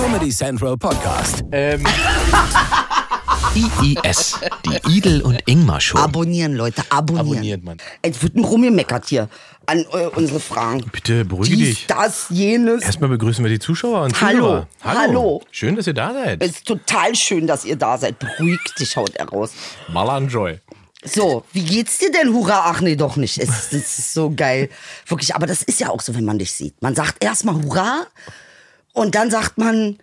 Comedy Central Podcast. Ähm. IIS, die Idel und Ingmar Show. Abonnieren, Leute, abonnieren. Abonniert, Mann. Es wird ein rumgemeckert hier an äh, unsere Fragen. Bitte beruhige Dies, dich. das, jenes. Erstmal begrüßen wir die Zuschauer und Hallo, Zuhörer. hallo. Schön, dass ihr da seid. Es ist total schön, dass ihr da seid. Beruhigt dich, haut er raus. Malanjoy. So, wie geht's dir denn, Hurra? Ach nee, doch nicht. Es, es ist so geil. Wirklich, aber das ist ja auch so, wenn man dich sieht. Man sagt erstmal Hurra und dann sagt man.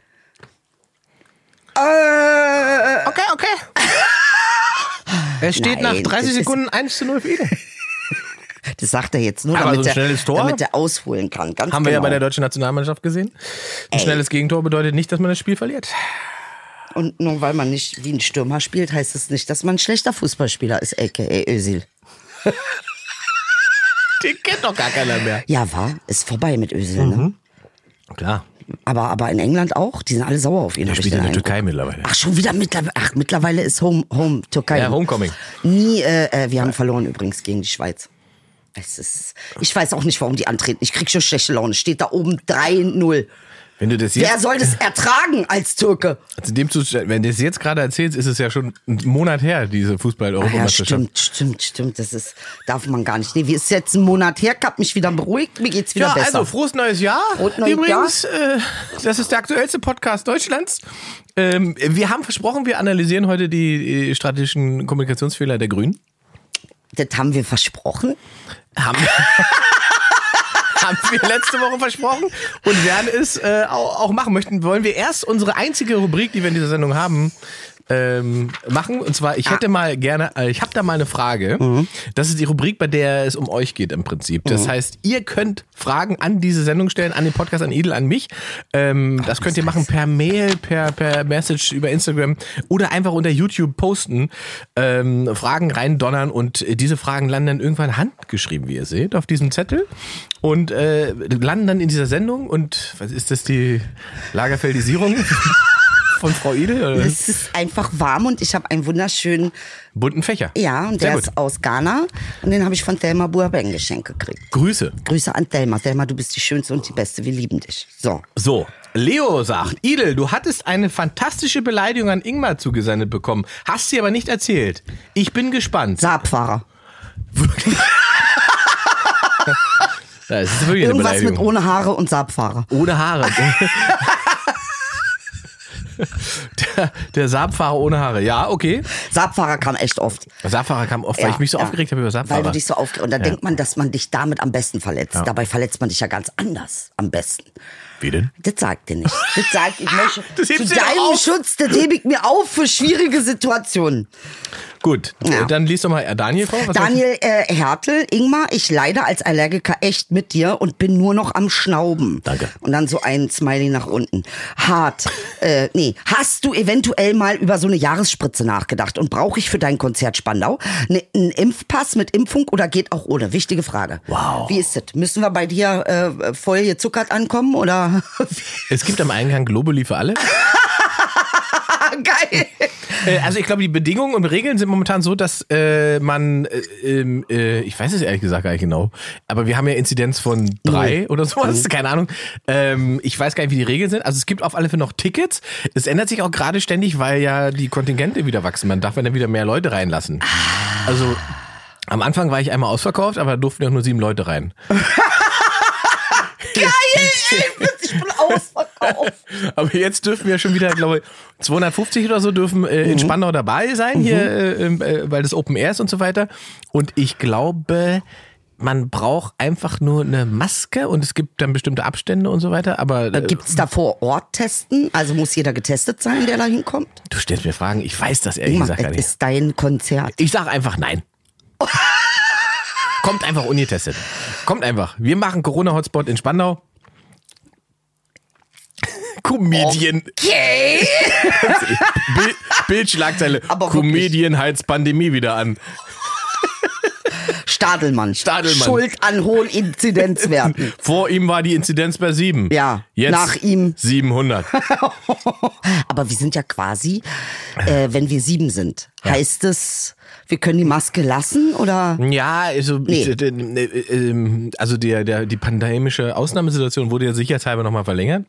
Äh, Okay, okay. Es steht Nein, nach 30 das ist- Sekunden 1 zu 0 für Idel. das sagt er jetzt nur, Aber damit, so er, Tor? damit er ausholen kann. Ganz Haben wir ja genau. bei der deutschen Nationalmannschaft gesehen. Ein Ey. schnelles Gegentor bedeutet nicht, dass man das Spiel verliert. Und nur weil man nicht wie ein Stürmer spielt, heißt es nicht, dass man ein schlechter Fußballspieler ist, a.k.a. Özil. Den kennt doch gar keiner mehr. Ja, war, ist vorbei mit Özil, Mhm. ne? Klar. Aber, aber in England auch, die sind alle sauer auf ihn. Der spielt in der. Türkei mittlerweile. Ach, schon wieder mittlerweile. Ach, mittlerweile ist Home, Home Türkei. Ja, Homecoming. Nie, äh, äh, wir haben verloren übrigens gegen die Schweiz. Es ist, ich weiß auch nicht, warum die antreten. Ich krieg schon schlechte Laune. Steht da oben 3-0. Wenn du das Wer jetzt, soll das ertragen als Türke? zu dem Zustand, wenn du es jetzt gerade erzählst, ist es ja schon einen Monat her, diese Ach ja, Fußball-Europameisterschaft. stimmt, stimmt, stimmt. Das ist, darf man gar nicht. Nee, wie ist jetzt ein Monat her? Ich hab mich wieder beruhigt. Mir geht's wieder Ja, besser. also frohes neues Jahr. Frohes neues Übrigens, Äh, das ist der aktuellste Podcast Deutschlands. Ähm, wir haben versprochen, wir analysieren heute die strategischen Kommunikationsfehler der Grünen. das haben wir versprochen. Haben, haben wir letzte Woche versprochen und werden es äh, auch, auch machen möchten. Wollen wir erst unsere einzige Rubrik, die wir in dieser Sendung haben, ähm, machen. Und zwar, ich hätte mal gerne, äh, ich habe da mal eine Frage. Das ist die Rubrik, bei der es um euch geht im Prinzip. Das heißt, ihr könnt Fragen an diese Sendung stellen, an den Podcast, an Edel, an mich. Ähm, das könnt ihr machen per Mail, per, per Message über Instagram oder einfach unter YouTube posten. Ähm, Fragen reindonnern und diese Fragen landen dann irgendwann handgeschrieben, wie ihr seht, auf diesem Zettel. Und äh, landen dann in dieser Sendung. Und was ist das, die Lagerfeldisierung von Frau Edel? Oder? Es ist einfach warm und ich habe einen wunderschönen, Bunten Fächer. ja, und Sehr der gut. ist aus Ghana. Und den habe ich von Thelma Buabeng geschenkt gekriegt. Grüße. Grüße an Thelma. Thelma, du bist die Schönste und die Beste. Wir lieben dich. So. So, Leo sagt, Idel, du hattest eine fantastische Beleidigung an Ingmar zugesendet bekommen, hast sie aber nicht erzählt. Ich bin gespannt. Saabfahrer. Ja, es ist wirklich eine Irgendwas mit ohne Haare und Saabfahrer. ohne Haare. der, der Saabfahrer ohne Haare. Ja, okay. Saabfahrer kam echt oft. Saabfahrer kam oft, weil Ja, ich mich so ja. aufgeregt habe über Saabfahrer. Weil du dich so aufgeregt Und dann denkt man, dass man dich damit am besten verletzt. Dabei verletzt man dich ja ganz anders am besten. Wie denn? Das sagt dir nicht. Das sagt, ich möchte Das zu hebst du dir deinem auf. Schutz, das hebe ich mir auf für schwierige Situationen. Gut, Ja. dann liest doch mal äh, Daniel vor. Daniel äh, Hertel, Ingmar, ich leide als Allergiker echt mit dir und bin nur noch am Schnauben. Danke. Und dann so ein Smiley nach unten. Hart. äh, nee, hast du eventuell mal über so eine Jahresspritze nachgedacht und brauche ich für dein Konzert Spandau ne, einen Impfpass mit Impfung oder geht auch ohne? Wichtige Frage. Wow. Wie ist das? Müssen wir bei dir äh, voll gezuckert ankommen oder? Es gibt am Eingang Globuli für alle. Geil. Äh, also ich glaube, die Bedingungen und Regeln sind momentan so, dass äh, man, äh, ähm, äh, ich weiß es ehrlich gesagt gar nicht genau, aber wir haben ja Inzidenz von drei oder sowas, keine Ahnung. Ähm, ich weiß gar nicht, wie die Regeln sind. Also es gibt auf alle Fälle noch Tickets. Es ändert sich auch gerade ständig, weil ja die Kontingente wieder wachsen. Man darf ja dann wieder mehr Leute reinlassen. Also am Anfang war ich einmal ausverkauft, aber da durften ja auch nur sieben Leute rein. Geil, ey, ich bin ausverkauft. Aber jetzt dürfen wir schon wieder, glaube ich, 250 oder so dürfen äh, Mhm. in Spandau dabei sein, hier, äh, äh, weil das Open Air ist und so weiter. Und ich glaube, man braucht einfach nur eine Maske und es gibt dann bestimmte Abstände und so weiter. Aber äh, Gibt es da vor Ort Testen? Also muss jeder getestet sein, der da hinkommt? du stellst mir Fragen, ich weiß das ehrlich gesagt gar es nicht. ist dein Konzert. Ich sag einfach nein. Kommt einfach ungetestet. Kommt einfach. Wir machen Corona-Hotspot in Spandau. Comedian. Okay. Bild, Bildschlagzeile. Aber. Comedian heizt Pandemie wieder an. Stadelmann. Stadelmann. Schuld an hohen Inzidenzwerten. Vor ihm war die Inzidenz bei sieben. Ja, Jetzt nach ihm. 700. Aber wir sind ja quasi, äh, wenn wir sieben sind, heißt es, wir können die Maske lassen oder? Ja, also, Nee. äh, äh, äh, also der, der, die pandemische Ausnahmesituation wurde ja sicherheitshalber nochmal verlängert.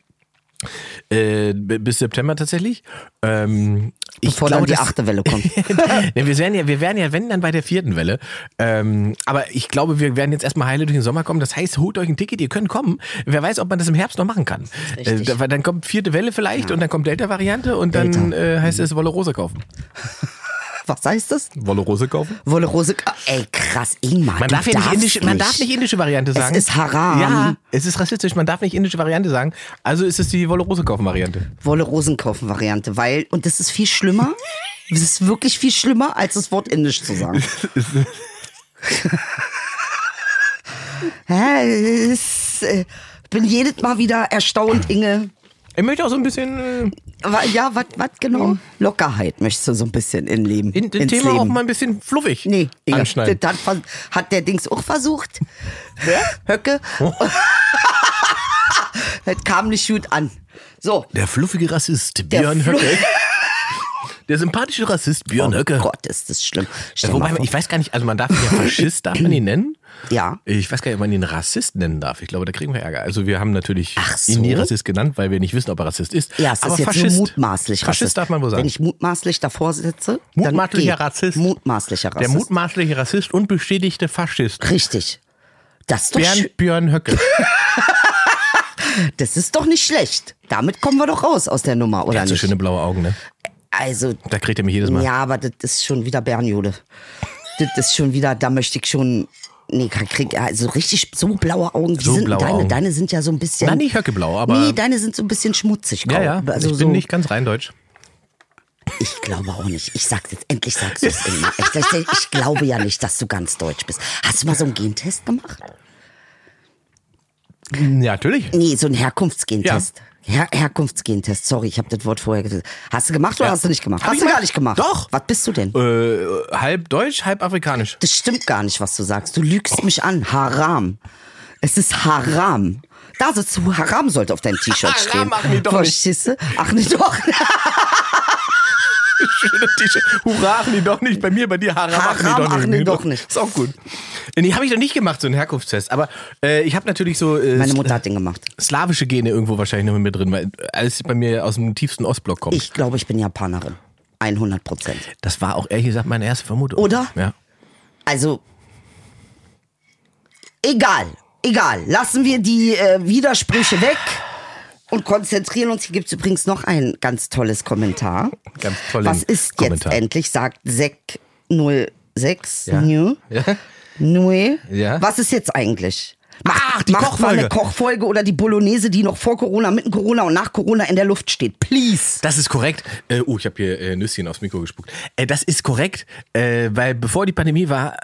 Äh, bis September tatsächlich. Ähm, ich Bevor dann die das- achte Welle kommt. wir wären ja, wir wären ja, wenn dann bei der vierten Welle. Ähm, aber ich glaube, wir werden jetzt erstmal heile durch den Sommer kommen. Das heißt, holt euch ein Ticket, ihr könnt kommen. Wer weiß, ob man das im Herbst noch machen kann. Äh, dann kommt vierte Welle vielleicht und dann kommt Delta-Variante und dann Delta. äh, heißt es Wolle Rose kaufen. Was heißt das? Wolle Rose kaufen? Wolle Rose. Ah, Ey, krass, Ingmar. Man darf ja nicht indische, man darf nicht indische Variante sagen. ist Haram. Ja, es ist rassistisch. Man darf nicht indische Variante sagen. Also ist es die Wolle Rose kaufen Variante. Wolle Rosen kaufen Variante, weil, und das ist viel schlimmer. Das ist wirklich viel schlimmer, als das Wort Indisch zu sagen. Hä, es, äh, bin jedes Mal wieder erstaunt, Inge. Ich möchte auch so ein bisschen äh, Ja, was genau? Lockerheit möchtest du so ein bisschen in Leben. in, das ins Thema Leben. auch mal ein bisschen fluffig Nee, anschneiden. das hat, hat der Dings auch versucht. Wer? Höcke. Oh. das kam nicht gut an. So. Der fluffige Rassist Björn Flu- Höcke. Der sympathische Rassist Björn Oh Höcke. Gott, ist das schlimm. Stell Wobei, ich weiß gar nicht, also man darf ihn ja Faschist, darf man ihn nennen? Ja. Ich weiß gar nicht, ob man ihn Rassist nennen darf. Ich glaube, da kriegen wir Ärger. Also wir haben natürlich so. ihn nie Rassist genannt, weil wir nicht wissen, ob er Rassist ist. Ja, es Aber ist jetzt Faschist, nur mutmaßlich Faschist Rassist. darf man wohl sagen. Wenn ich mutmaßlich davor sitze, Mutmaßlicher dann Rassist. Mutmaßlicher Der Rassist. mutmaßliche Rassist und bestätigte Faschist. Richtig. Das ist, doch Bernd. Björn Höcke. das ist doch nicht schlecht. Damit kommen wir doch raus aus der Nummer, oder Der hat so nicht? schöne blaue Augen, ne? Also, Da kriegt er mich jedes Mal. ja, aber das ist schon wieder Bernjude. Das ist schon wieder, da möchte ich schon. Nee, krieg, also richtig so blaue Augen. Wie So sind blaue deine? Augen. Deine sind ja so ein bisschen. Na, nicht höckeblau, aber- Nee, deine sind so ein bisschen schmutzig. grau. Ja, ja. Also ich so, bin nicht ganz rein deutsch. Ich glaube auch nicht. Ich sag's jetzt, endlich sagst du es immer. Ich, ich, ich glaube ja nicht, dass du ganz deutsch bist. Hast du mal so einen Gentest gemacht? Ja, natürlich. Nee, so einen Herkunftsgentest. Her Herkunftsgentest, sorry, ich habe das Wort vorher gesagt. Hast du gemacht oder Ja. hast du nicht gemacht? Hab hast du gar nicht gemacht? Doch. Was bist du denn? Äh, halb deutsch, halb afrikanisch. Das stimmt gar nicht, was du sagst. Du lügst mich an. Haram. Es ist Haram. Da sitzt du, Haram sollte auf deinem T-Shirt Haram, stehen. ach nee, doch nicht. Verstehst du? Ach nee, doch. Schöne T-Shirt. Hurra, ach nee, doch nicht. Bei mir, bei dir, nee, Haram, doch nicht. doch nicht. Ist auch gut. Nee, habe ich noch nicht gemacht, so einen Herkunftstest. Aber äh, ich habe natürlich so äh, Meine Mutter hat den gemacht. slawische Gene irgendwo wahrscheinlich noch mit mir drin, weil alles bei mir aus dem tiefsten Ostblock kommt. Ich glaube, ich bin Japanerin. 100 Prozent. das war auch ehrlich gesagt meine erste Vermutung. Oder? Ja. Also, egal, egal. Lassen wir die äh, Widersprüche weg und konzentrieren uns. Hier gibt's übrigens noch ein ganz tolles Kommentar. Ganz tollen Was ist Kommentar. jetzt endlich, sagt Sek 06 Ja. Nö. Ja. Nö. Ja. Was ist jetzt eigentlich? Ach, die Macht mal Kochfolge. eine Kochfolge oder die Bolognese, die noch vor Corona, mitten Corona und nach Corona in der Luft steht. Please. Das ist korrekt. Äh, uh, ich habe hier äh, Nüsschen aufs Mikro gespuckt. Äh, das ist korrekt, äh, weil bevor die Pandemie war,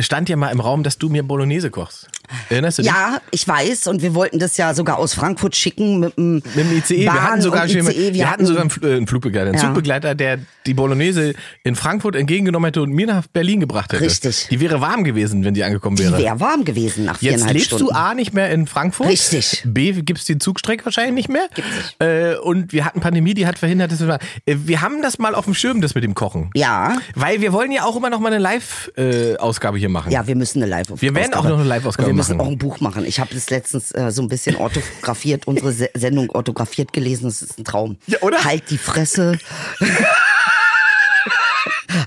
stand ja mal im Raum, dass du mir Bolognese kochst. Erinnerst du dich? Ja, ich weiß und wir wollten das ja sogar aus Frankfurt schicken mit dem, Mit dem ICE. Bahn wir hatten sogar, ICE. wir, hatten sogar einen, äh, einen Flugbegleiter, einen Ja. Zugbegleiter, der die Bolognese in Frankfurt entgegengenommen hätte und mir nach Berlin gebracht hätte. Richtig. Die wäre warm gewesen, wenn die angekommen Die wäre. wäre warm gewesen nach Jetzt lebst Stunden. du A nicht mehr in Frankfurt. Richtig. B gibt's die Zugstrecke wahrscheinlich nicht mehr. Gibt's nicht. Äh, und wir hatten Pandemie, die hat verhindert, dass wir. Äh, wir haben das mal auf dem Schirm, das mit dem Kochen. Ja, Weil wir wollen ja auch immer noch mal eine Live-Ausgabe hier machen. ja, wir müssen eine live Wir werden auch noch eine Live-Ausgabe Wir müssen machen. auch ein Buch machen. Ich habe das letztens äh, so ein bisschen orthografiert, unsere Se Sendung orthografiert gelesen. Das ist ein Traum. Ja, oder? Halt die Fresse.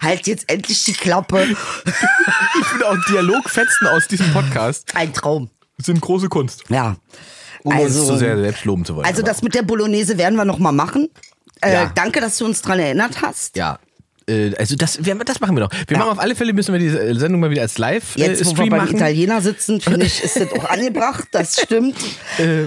halt jetzt endlich die Klappe. Ich finde auch Dialogfetzen aus diesem Podcast Ein Traum. sind große Kunst. Ja. Ohne uns Also- zu sehr selbst loben zu wollen. Also das mit der Bolognese werden wir noch mal machen. Äh, Ja. Danke, dass du uns dran erinnert hast. Ja. Äh, Also das, wir, das machen wir noch. Wir Ja. machen auf alle Fälle müssen wir die äh, Sendung mal wieder als Jetzt, wo Live-Stream wir beim machen. Italiener sitzen, finde ich, ist das auch angebracht. Das stimmt. Äh,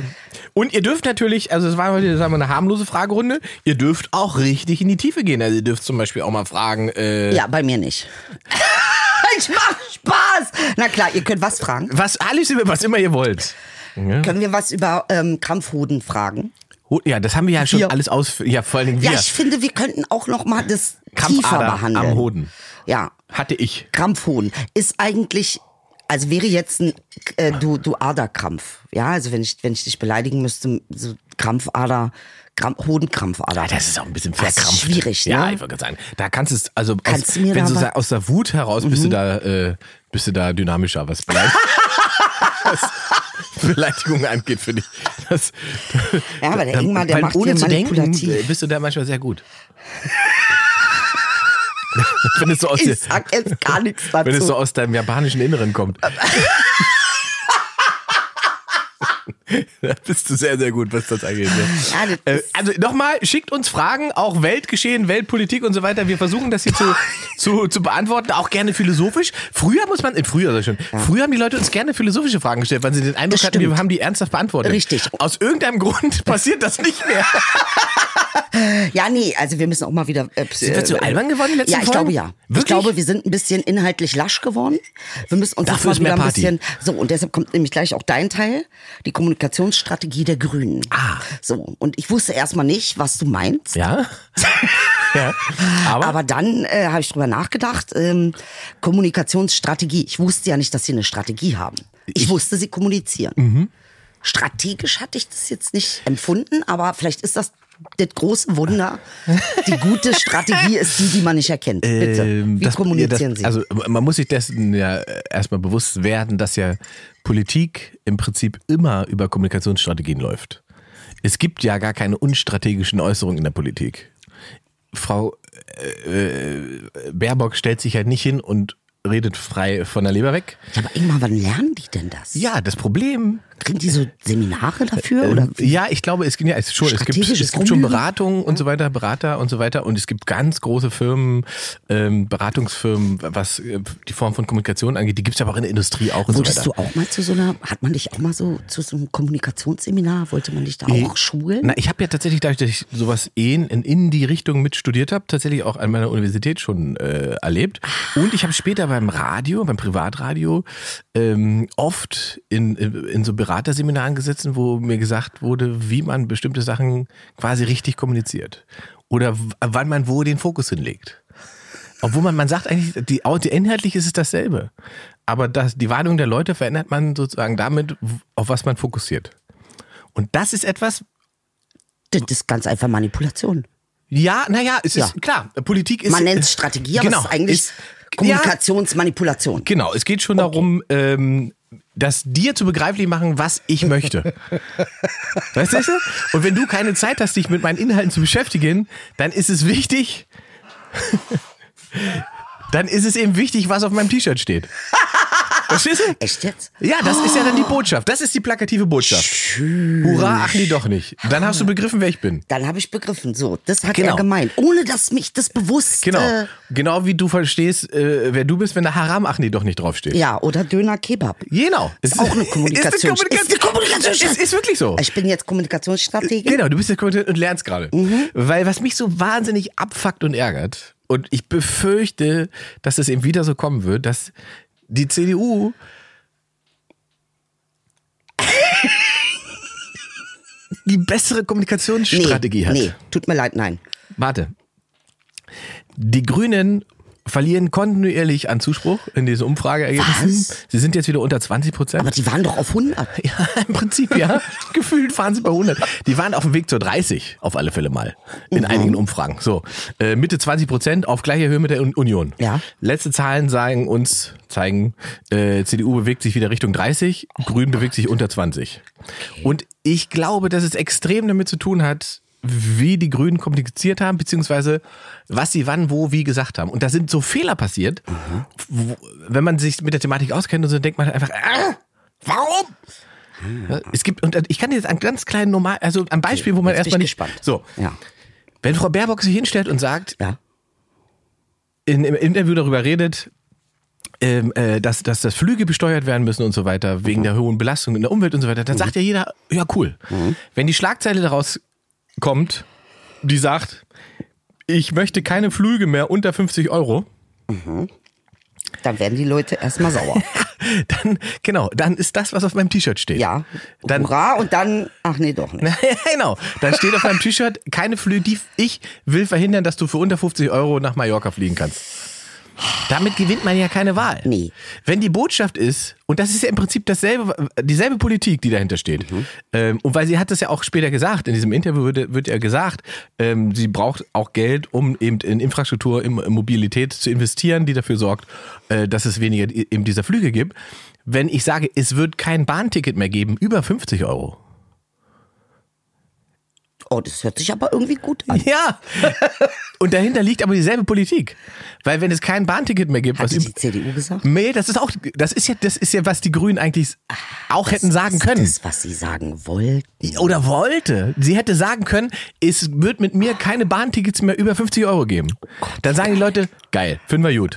Und ihr dürft natürlich, also es war heute sagen wir, eine harmlose Fragerunde, ihr dürft auch richtig in die Tiefe gehen. Also ihr dürft zum Beispiel auch mal fragen, äh, Ja, bei mir nicht. ich mach Spaß. Na klar, ihr könnt was fragen. was alles über was immer ihr wollt. Ja. Können wir was über ähm, Krampfhoden fragen? Ja, das haben wir ja schon Wir. alles aus. Ja, vor allen Dingen wir. Ja, ich finde, wir könnten auch noch mal das tiefer behandeln. am Hoden. Ja, Hatte ich. Krampfhoden ist eigentlich, also wäre jetzt ein äh, du du Aderkrampf. Ja, also wenn ich wenn ich dich beleidigen müsste, so Krampfader, Krampf, Hodenkrampfader. Ah, Das ist auch ein bisschen Das verkrampft. schwierig, ne? Ja, ich wollte gerade sagen. Da kannst du es, also Kannst aus, du mir wenn du aus der Wut heraus bist du da, äh, bist du da dynamischer, was vielleicht. was Beleidigungen angeht, finde ich. Das, Ja, aber der Ingmar, der macht ohne zu denken, äh, bist du da manchmal sehr gut. wenn, es so aus, Ich sag jetzt gar nichts dazu. wenn es so aus deinem japanischen Inneren kommt. da bist du sehr, sehr gut, was das angeht. Ne? Ja, Äh, also nochmal, schickt uns Fragen, auch Weltgeschehen, Weltpolitik und so weiter. Wir versuchen das hier zu, zu, zu beantworten, auch gerne philosophisch. Früher muss man, in früher sag ich schon, früher haben die Leute uns gerne philosophische Fragen gestellt, weil sie den Eindruck Das hatten, wir haben die ernsthaft beantwortet. Richtig. Aus irgendeinem Grund passiert das nicht mehr. Ja, nee, also wir müssen auch mal wieder. Äh, Sind wir zu albern geworden den letzten Ja, ich Folgen? glaube ja. Ich Wirklich? glaube, wir sind ein bisschen inhaltlich lasch geworden. Wir müssen uns Dafür mal wieder ein bisschen. So, und deshalb kommt nämlich gleich auch dein Teil, die Kommunikationsstrategie der Grünen. Ah. So, und ich wusste erstmal nicht, was du meinst. Ja? ja. Aber, Aber dann äh, habe ich drüber nachgedacht, ähm, Kommunikationsstrategie. Ich wusste ja nicht, dass sie eine Strategie haben. Ich, wusste, sie kommunizieren. Mhm. Strategisch hatte ich das jetzt nicht empfunden, aber vielleicht ist das das große Wunder. Die gute Strategie ist die, die man nicht erkennt. Bitte. Ähm, Wie das- kommunizieren das, Sie? Also man muss sich dessen ja erstmal bewusst werden, dass ja Politik im Prinzip immer über Kommunikationsstrategien läuft. Es gibt ja gar keine unstrategischen Äußerungen in der Politik. Frau äh, äh, Baerbock stellt sich halt nicht hin und redet frei von der Leber weg. ja, aber irgendwann, wann lernen die denn das? Ja, das Problem Kriegen die so Seminare dafür? oder? Ja, ich glaube, es, ja, es, schon, es, gibt, es gibt schon? Beratungen und so weiter, Berater und so weiter. Und es gibt ganz große Firmen, ähm, Beratungsfirmen, was äh, die Form von Kommunikation angeht. Die gibt es aber auch in der Industrie auch und Wurdest so du weiter. auch mal zu so einer, hat man dich auch mal so zu so einem Kommunikationsseminar, wollte man dich da auch schulen? Na, ich habe ja tatsächlich, dadurch, dass ich sowas in, in, in die Richtung mit studiert habe, tatsächlich auch an meiner Universität schon äh, erlebt. Und ich habe später beim Radio, beim Privatradio, ähm, oft in, in so Beraterseminaren gesessen, wo mir gesagt wurde, wie man bestimmte Sachen quasi richtig kommuniziert. Oder wann man wo den Fokus hinlegt. Obwohl man, man sagt eigentlich, die, die, inhaltlich ist es dasselbe. Aber das, die Wahrnehmung der Leute verändert man sozusagen damit, auf was man fokussiert. Und das ist etwas, Das ist ganz einfach Manipulation. Ja, naja, es ist Ja. klar. Politik ist. Man nennt es Strategie, aber genau, es ist eigentlich ist- Kommunikationsmanipulation. Genau, es geht schon darum, ähm, das dir zu begreiflich machen, was ich möchte. weißt du? Und wenn du keine Zeit hast, dich mit meinen Inhalten zu beschäftigen, dann ist es wichtig. dann ist es eben wichtig, was auf meinem T-Shirt steht. Verstehst du? Echt jetzt? Ja, das ist ja dann die Botschaft. Das ist die plakative Botschaft. Hurra, ach nee, doch nicht. Dann hast du begriffen, wer ich bin. Dann habe ich begriffen. So, das hat Genau. er gemeint. Ohne dass mich das bewusst. Genau. Äh, Genau wie du verstehst, äh, wer du bist, wenn da Haram, ach nee, doch nicht draufsteht. ja, oder Döner Kebab. Genau. Es Ist auch eine Kommunikation. Ist eine Kommunikation. Ist eine Kommunikation. Es ist wirklich so. Ich bin jetzt Kommunikationsstrategin. Genau, du bist jetzt Kommunikation und lernst gerade. Mhm. Weil was mich so wahnsinnig abfuckt und ärgert, und ich befürchte, dass es eben wieder so kommen wird, dass die CDU die bessere Kommunikationsstrategie nee, hat. Nee, tut mir leid, nein. Warte. Die Grünen verlieren kontinuierlich an Zuspruch in diesen Umfrageergebnissen. Was? Sie sind jetzt wieder unter 20 Prozent. Aber die waren doch auf 100. Ja, im Prinzip ja. Gefühlt fahren sie bei 100. Die waren auf dem Weg zur 30, auf alle Fälle mal. In einigen Umfragen. So, äh, Mitte 20 Prozent auf gleicher Höhe mit der Un- Union. Ja. Letzte Zahlen sagen uns, zeigen, äh, CDU bewegt sich wieder Richtung 30, Grün bewegt sich unter 20. Und ich glaube, dass es extrem damit zu tun hat, wie die Grünen kommuniziert haben, beziehungsweise was sie wann, wo, wie gesagt haben. Und da sind so Fehler passiert, wo, wenn man sich mit der Thematik auskennt und so, denkt man einfach, ah, warum? Ja, Es gibt, und ich kann dir jetzt ein ganz kleinen normal, also ein Beispiel, wo man Jetzt erstmal ich nicht. gespannt. So, Ja. wenn Frau Baerbock sich hinstellt und sagt, Ja. in, im Interview darüber redet, ähm, äh, dass, dass das Flüge besteuert werden müssen und so weiter, wegen der hohen Belastung in der Umwelt und so weiter, dann sagt ja jeder, ja cool. Wenn die Schlagzeile daraus kommt, die sagt, ich möchte keine Flüge mehr unter 50 Euro, Dann werden die Leute erstmal sauer. dann, genau, dann ist das, was auf meinem T-Shirt steht. Ja. Dann, Hurra und dann, ach nee, doch nicht. genau. Dann steht auf meinem T-Shirt keine Flüge. Die, ich will verhindern, dass du für unter 50 Euro nach Mallorca fliegen kannst. Damit gewinnt man ja keine Wahl. Nee. Wenn die Botschaft ist, und das ist ja im Prinzip dasselbe, dieselbe Politik, die dahinter steht. Mhm. Ähm, und weil sie hat das ja auch später gesagt, in diesem Interview wird, wird ja gesagt, ähm, sie braucht auch Geld, um eben in Infrastruktur, in Mobilität zu investieren, die dafür sorgt, äh, dass es weniger eben dieser Flüge gibt. Wenn ich sage, es wird kein Bahnticket mehr geben, über 50 Euro. Oh, das hört sich aber irgendwie gut an. Ja. Und dahinter liegt aber dieselbe Politik. Weil wenn es kein Bahnticket mehr gibt, Hatte was die CDU gesagt? Nee, das ist auch, das ist ja, das ist ja, was die Grünen eigentlich auch hätten sagen ist können. Das, was sie sagen wollten. Oder wollte. Sie hätte sagen können, es wird mit mir keine Bahntickets mehr über 50 Euro geben. Dann sagen die Leute, geil, finden wir gut.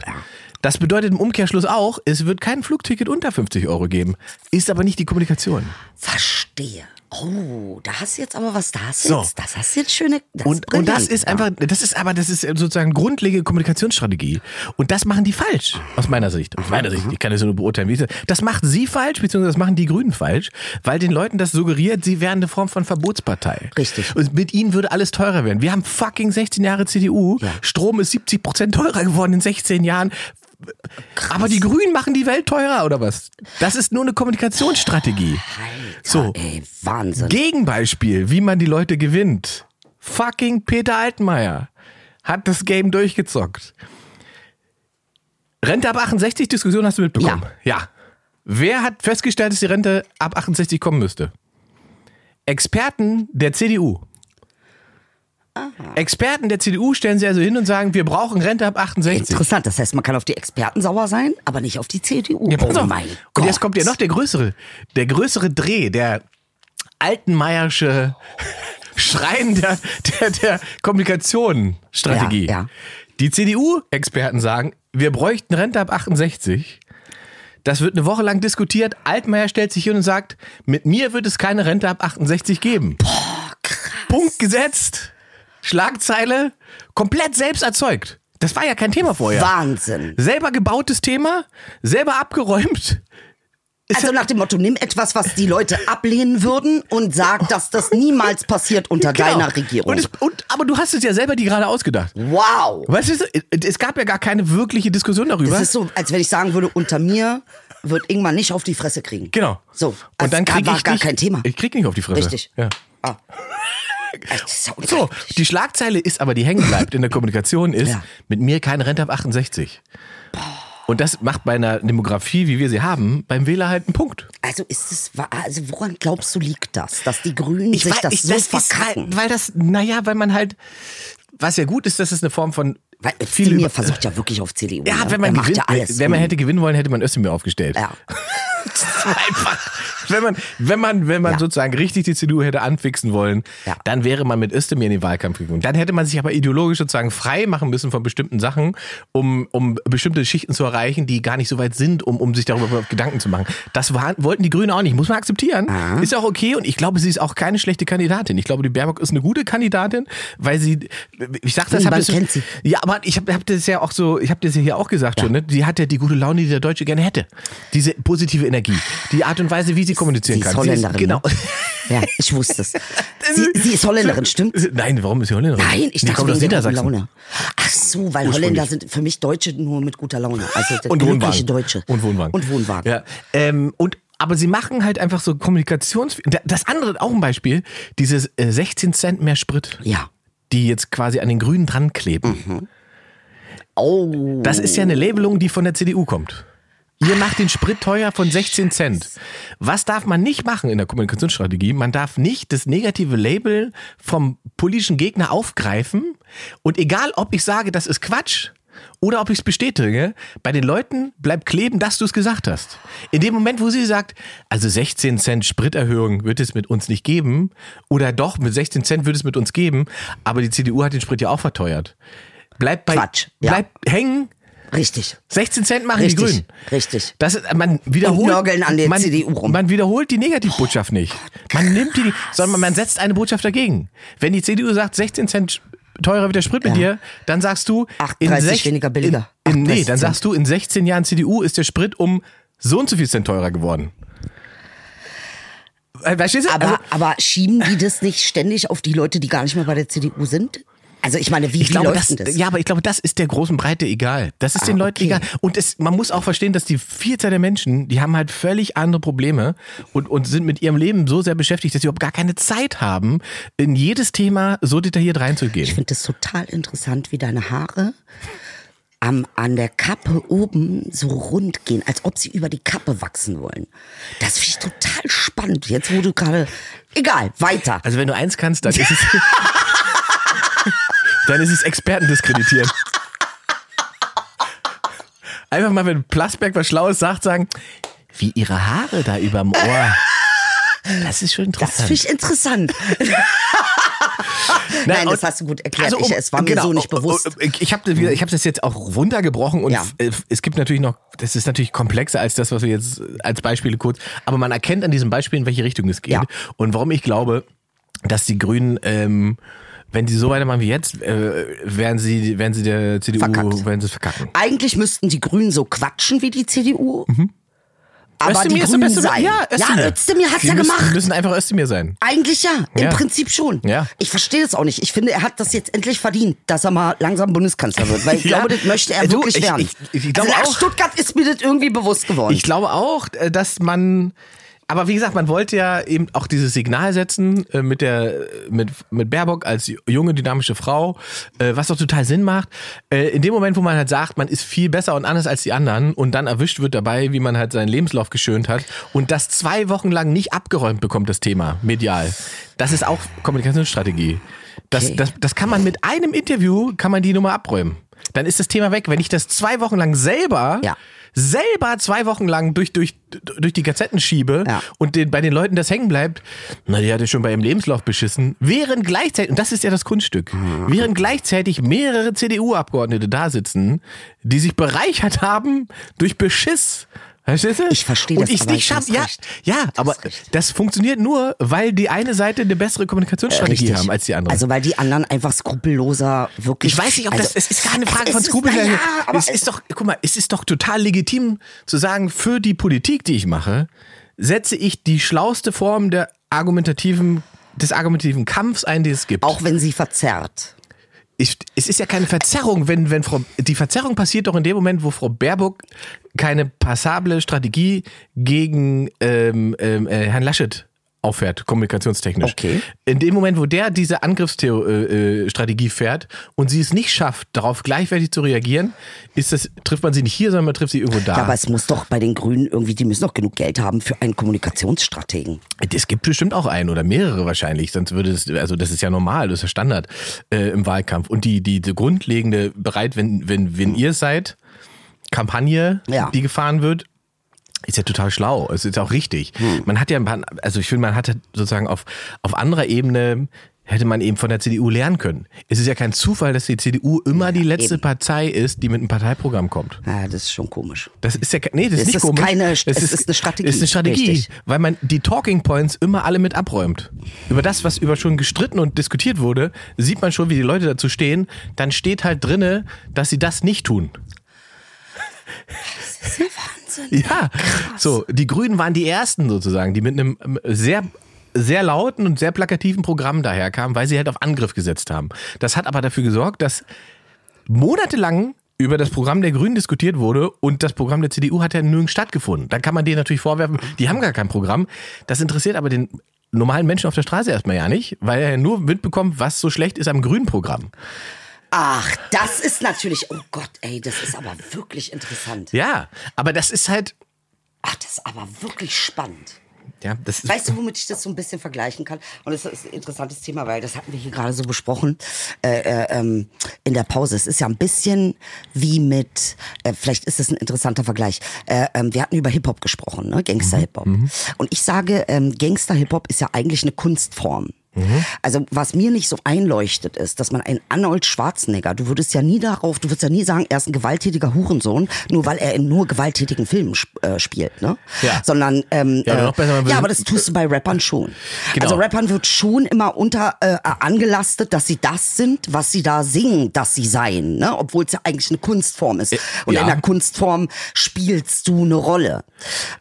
Das bedeutet im Umkehrschluss auch, es wird kein Flugticket unter 50 Euro geben. Ist aber nicht die Kommunikation. Verstehe. Oh, da hast du jetzt aber was, da hast du So. jetzt, das hast du jetzt schöne, das Und, und das ist einfach, das ist aber, das ist sozusagen grundlegende Kommunikationsstrategie. Und das machen die falsch, aus meiner Sicht. Aus meiner Sicht, ich kann das nur beurteilen. Wie ich das, das macht sie falsch, beziehungsweise das machen die Grünen falsch, weil den Leuten das suggeriert, sie wären eine Form von Verbotspartei. Richtig. Und mit ihnen würde alles teurer werden. Wir haben fucking 16 Jahre CDU. Ja. Strom ist 70 Prozent teurer geworden in 16 Jahren. Aber die Grünen machen die Welt teurer, oder was? Das ist nur eine Kommunikationsstrategie. Alter, So. ey, Wahnsinn. Gegenbeispiel, wie man die Leute gewinnt. Fucking Peter Altmaier hat das Game durchgezockt. Rente ab 68, Diskussion hast du mitbekommen? Ja. Wer hat festgestellt, dass die Rente ab 68 kommen müsste? Experten der CDU. Experten der CDU stellen sie also hin und sagen, wir brauchen Rente ab 68. Interessant, das heißt, man kann auf die Experten sauer sein, aber nicht auf die CDU. Ja, oh mein Und Gott. jetzt kommt ja noch der größere, der größere Dreh, der altenmeiersche Schreien der, der, der Kommunikationsstrategie. Ja, ja. Die CDU-Experten sagen, wir bräuchten Rente ab 68. Das wird eine Woche lang diskutiert. Altmaier stellt sich hin und sagt, mit mir wird es keine Rente ab 68 geben. Boah, krass. Punkt gesetzt. Schlagzeile, komplett selbst erzeugt. Das war ja kein Thema vorher. Wahnsinn. Selber gebautes Thema, selber abgeräumt. Ist Also nach dem Motto, nimm etwas, was die Leute ablehnen würden und sag, dass das niemals passiert unter Genau. deiner Regierung. Und es, und, aber du hast es ja selber die gerade ausgedacht. wow. Weißt du, es gab ja gar keine wirkliche Diskussion darüber. Das ist so, als wenn ich sagen würde, unter mir wird Ingmar nicht auf die Fresse kriegen. genau. So. Und dann da krieg war ich gar dich, kein Thema. Ich krieg nicht auf die Fresse. Richtig. Ja. Ah. Das ist So, die Schlagzeile ist aber, die hängen bleibt in der Kommunikation, ist Ja. mit mir keine Rente ab 68. Und das macht bei einer Demografie, wie wir sie haben, beim Wähler halt einen Punkt. Also ist es, also woran glaubst du liegt das, dass die Grünen sich weiß- das ich- so ist, verkacken? weil, weil das, naja, weil man halt, was ja gut ist, das ist eine Form von Weil viel Özdemir über- versucht ja wirklich auf CDU. Ja, ne? wenn man gewinnt, ja wenn man hätte gewinnen wollen, hätte man Özdemir aufgestellt. ja. Wenn man, wenn man, wenn man Ja. sozusagen richtig die CDU hätte anfixen wollen, Ja. dann wäre man mit Özdemir in den Wahlkampf gegangen. Dann hätte man sich aber ideologisch sozusagen frei machen müssen von bestimmten Sachen, um, um bestimmte Schichten zu erreichen, die gar nicht so weit sind, um, um sich darüber Gedanken zu machen. Das war, wollten die Grünen auch nicht. Muss man akzeptieren. Ist auch okay und ich glaube, sie ist auch keine schlechte Kandidatin. Ich glaube, die Baerbock ist eine gute Kandidatin, weil sie, ich sag das, hab Niemand das kennt sie. ja, aber ich habe hab das ja auch so, ich habe das ja hier auch gesagt schon, ne? Die hat ja die gute Laune, die der Deutsche gerne hätte. Diese positive Energie, die Art und Weise, wie sie kommunizieren Sie ist kann. Holländerin, genau. ne? Ja, ich wusste es. Sie, sie ist Holländerin, stimmt? Nein, warum ist sie Holländerin? Nein, ich dachte wegen der guten. Laune. Ach so, weil. Holländer sind für mich Deutsche nur mit guter Laune. Also Und Wohnwagen. Deutsche. Und Wohnwagen. Und Wohnwagen. Ja, ähm, und aber sie machen halt einfach so Kommunikations... Das andere, auch ein Beispiel, dieses äh, 16 Cent mehr Sprit, Ja. die jetzt quasi an den Grünen dran kleben. Oh. Das ist ja eine Labelung, die von der CDU kommt. Ihr macht den Sprit teuer von 16 Cent. Was darf man nicht machen in der Kommunikationsstrategie? Man darf nicht das negative Label vom politischen Gegner aufgreifen und egal, ob ich sage, das ist Quatsch oder ob ich es bestätige, bei den Leuten bleibt kleben, dass du es gesagt hast. In dem Moment, wo sie sagt, also 16 Cent Spriterhöhung wird es mit uns nicht geben oder doch, mit 16 Cent wird es mit uns geben, aber die CDU hat den Sprit ja auch verteuert. Bleibt bei, Quatsch, ja. bleibt hängen, Richtig. 16 Cent machen die Richtig. Grünen. Richtig. Das ist, man wiederholt, man. Man wiederholt die Negativbotschaft nicht. Man nimmt die, sondern man setzt eine Botschaft dagegen. Wenn die CDU sagt, 16 Cent teurer wird der Sprit mit dir, dann sagst du, 38 sech- weniger billiger. In, in, nee, 38 dann sagst du, in 16 Jahren CDU ist der Sprit um so und so viel Cent teurer geworden. Äh, Verstehst du? Aber, Also, aber schieben die das nicht ständig auf die Leute, die gar nicht mehr bei der CDU sind? Also ich meine, wie, Ich wie glaube, das, das? ja, aber ich glaube, das ist der großen Breite egal. Das ist den Leuten okay. egal. Und es, man muss auch verstehen, dass die Vielzahl der Menschen, die haben halt völlig andere Probleme und, und sind mit ihrem Leben so sehr beschäftigt, dass sie überhaupt gar keine Zeit haben, in jedes Thema so detailliert Ich reinzugehen. finde das total interessant, wie deine Haare am, an der Kappe oben so rund gehen, als ob sie über die Kappe wachsen wollen. Das finde ich total spannend. Jetzt, wo du gerade. Egal, weiter. Also wenn du eins kannst, dann ist es, dann ist es Experten diskreditieren. Einfach mal, wenn Plasberg was Schlaues sagt, sagen, wie ihre Haare da überm Ohr. Das ist schon Das interessant. finde ich interessant. Nein, das und- hast du gut erklärt. Also, ich, um- es war mir genau, so nicht oh, bewusst. oh, Ich habe ich hab das jetzt auch runtergebrochen und Ja. äh, es gibt natürlich noch, das ist natürlich komplexer als das, was wir jetzt als Beispiele kurz, aber man erkennt an diesem Beispiel, in welche Richtung es geht. Ja. Und warum ich glaube, dass die Grünen, ähm, wenn sie so weitermachen wie jetzt, äh, werden sie, werden sie der CDU, Verkackt. werden sie verkacken. Eigentlich müssten die Grünen so quatschen wie die CDU. Aber Özdemir die ist der Grünen beste- sein. Ja, Özdemir. ja, Özdemir hat's Die ja müssen, gemacht. Die müssen einfach Özdemir sein. Eigentlich ja, im Ja. Prinzip schon. Ja. Ich verstehe das auch nicht. Ich finde, er hat das jetzt endlich verdient, dass er mal langsam Bundeskanzler wird. Weil ich Ja. glaube, das möchte er Du, wirklich ich- werden. ich- ich glaube also nach auch- Stuttgart ist mir das irgendwie bewusst geworden. Ich glaube auch, äh, dass man, aber wie gesagt, man wollte ja eben auch dieses Signal setzen äh, mit der mit mit Baerbock als junge dynamische Frau, äh, was doch total Sinn macht. Äh, In dem Moment, wo man halt sagt, man ist viel besser und anders als die anderen und dann erwischt wird dabei, wie man halt seinen Lebenslauf geschönt hat und das zwei Wochen lang nicht abgeräumt bekommt, das Thema medial. Das ist auch Kommunikationsstrategie. Das, Okay. das, das kann man mit einem Interview, kann man die Nummer abräumen. Dann ist das Thema weg. Wenn ich das zwei Wochen lang selber Ja. selber zwei Wochen lang durch, durch, durch die Gazetten schiebe Ja. und den, bei den Leuten das hängen bleibt, na, die hat ja schon bei ihrem Lebenslauf beschissen, während gleichzeitig, und das ist ja das Kunststück, Mhm. während gleichzeitig mehrere CDU-Abgeordnete da sitzen, die sich bereichert haben durch Beschiss. Verstehst du? Ich verstehe Und das, ich nicht du hast schaffe. Ja, ja, hast aber das funktioniert nur, weil die eine Seite eine bessere Kommunikationsstrategie Richtig. haben als die andere. Also weil die anderen einfach skrupelloser wirklich. Ich weiß nicht, ob also, das, es ist keine Frage es von na Ja, aber es ist doch, guck mal, es ist doch total legitim zu sagen, für die Politik, die ich mache, setze ich die schlauste Form der argumentativen, des argumentativen Kampfs ein, die es gibt. auch wenn sie verzerrt. Ich, es ist ja keine Verzerrung, wenn, wenn Frau, die Verzerrung passiert doch in dem Moment, wo Frau Baerbock keine passable Strategie gegen ähm, ähm, äh, Herrn Laschet auffährt, kommunikationstechnisch. Okay. In dem Moment, wo der diese Angriffsstrategie äh, Strategie fährt und sie es nicht schafft, darauf gleichwertig zu reagieren, ist das, trifft man sie nicht hier, sondern man trifft sie irgendwo da. Ja, aber es muss doch bei den Grünen irgendwie, die müssen doch genug Geld haben für einen Kommunikationsstrategen. Es gibt bestimmt auch einen oder mehrere wahrscheinlich, sonst würde es, also das ist ja normal, das ist ja Standard äh, im Wahlkampf. Und die, die, die grundlegende bereit, wenn, wenn, wenn ihr seid, Kampagne, Ja. die gefahren wird, ist ja total schlau. Es ist auch richtig. Man hat ja ein paar, also ich finde, man hatte sozusagen auf, auf anderer Ebene hätte man eben von der CDU lernen können. Es ist ja kein Zufall, dass die CDU immer die letzte eben. Partei ist, die mit einem Parteiprogramm kommt. Ja, das ist schon komisch. Das ist ja, nee, das ist Es nicht ist komisch. keine- es ist eine Strategie, Es ist eine Strategie, richtig. weil man die Talking Points immer alle mit abräumt. Über das, was über schon gestritten und diskutiert wurde, sieht man schon, wie die Leute dazu stehen. Dann steht halt drinne, dass sie das nicht tun. Das ist ja Wahnsinn. Ja, so die Grünen waren die ersten sozusagen, die mit einem ähm, sehr sehr lauten und sehr plakativen Programm daherkamen, weil sie halt auf Angriff gesetzt haben. Das hat aber dafür gesorgt, dass monatelang über das Programm der Grünen diskutiert wurde und das Programm der CDU hat ja nirgends stattgefunden. Da kann man denen natürlich vorwerfen, die haben gar kein Programm. Das interessiert aber den normalen Menschen auf der Straße erstmal ja nicht, weil er ja nur mitbekommt, was so schlecht ist am grünen Programm. Ach, das ist natürlich, oh Gott, ey, das ist aber wirklich interessant. Ja, aber das ist halt, Ach, das ist aber wirklich spannend. ja, das ist, Weißt du, womit ich das so ein bisschen vergleichen kann? Und das ist ein interessantes Thema, weil das hatten wir hier gerade so besprochen äh, äh, ähm, in der Pause. Es ist ja ein bisschen wie mit, äh, vielleicht ist es ein interessanter Vergleich. Äh, ähm, wir hatten über Hip-Hop gesprochen, ne? Gangster-Hip-Hop. Und ich sage, ähm, Gangster-Hip-Hop ist ja eigentlich eine Kunstform. Also was mir nicht so einleuchtet ist, dass man einen Arnold Schwarzenegger, du würdest ja nie darauf, du würdest ja nie sagen, er ist ein gewalttätiger Hurensohn, nur weil er in nur gewalttätigen Filmen sp äh, spielt, ne? Ja. Sondern ähm, Ja, noch besser, ja, aber das tust du bei Rappern schon. Genau. Also Rappern wird schon immer unter äh, angelastet, dass sie das sind, was sie da singen, dass sie seien, ne? Obwohl es ja eigentlich eine Kunstform ist. Und ja. in der Kunstform spielst du eine Rolle.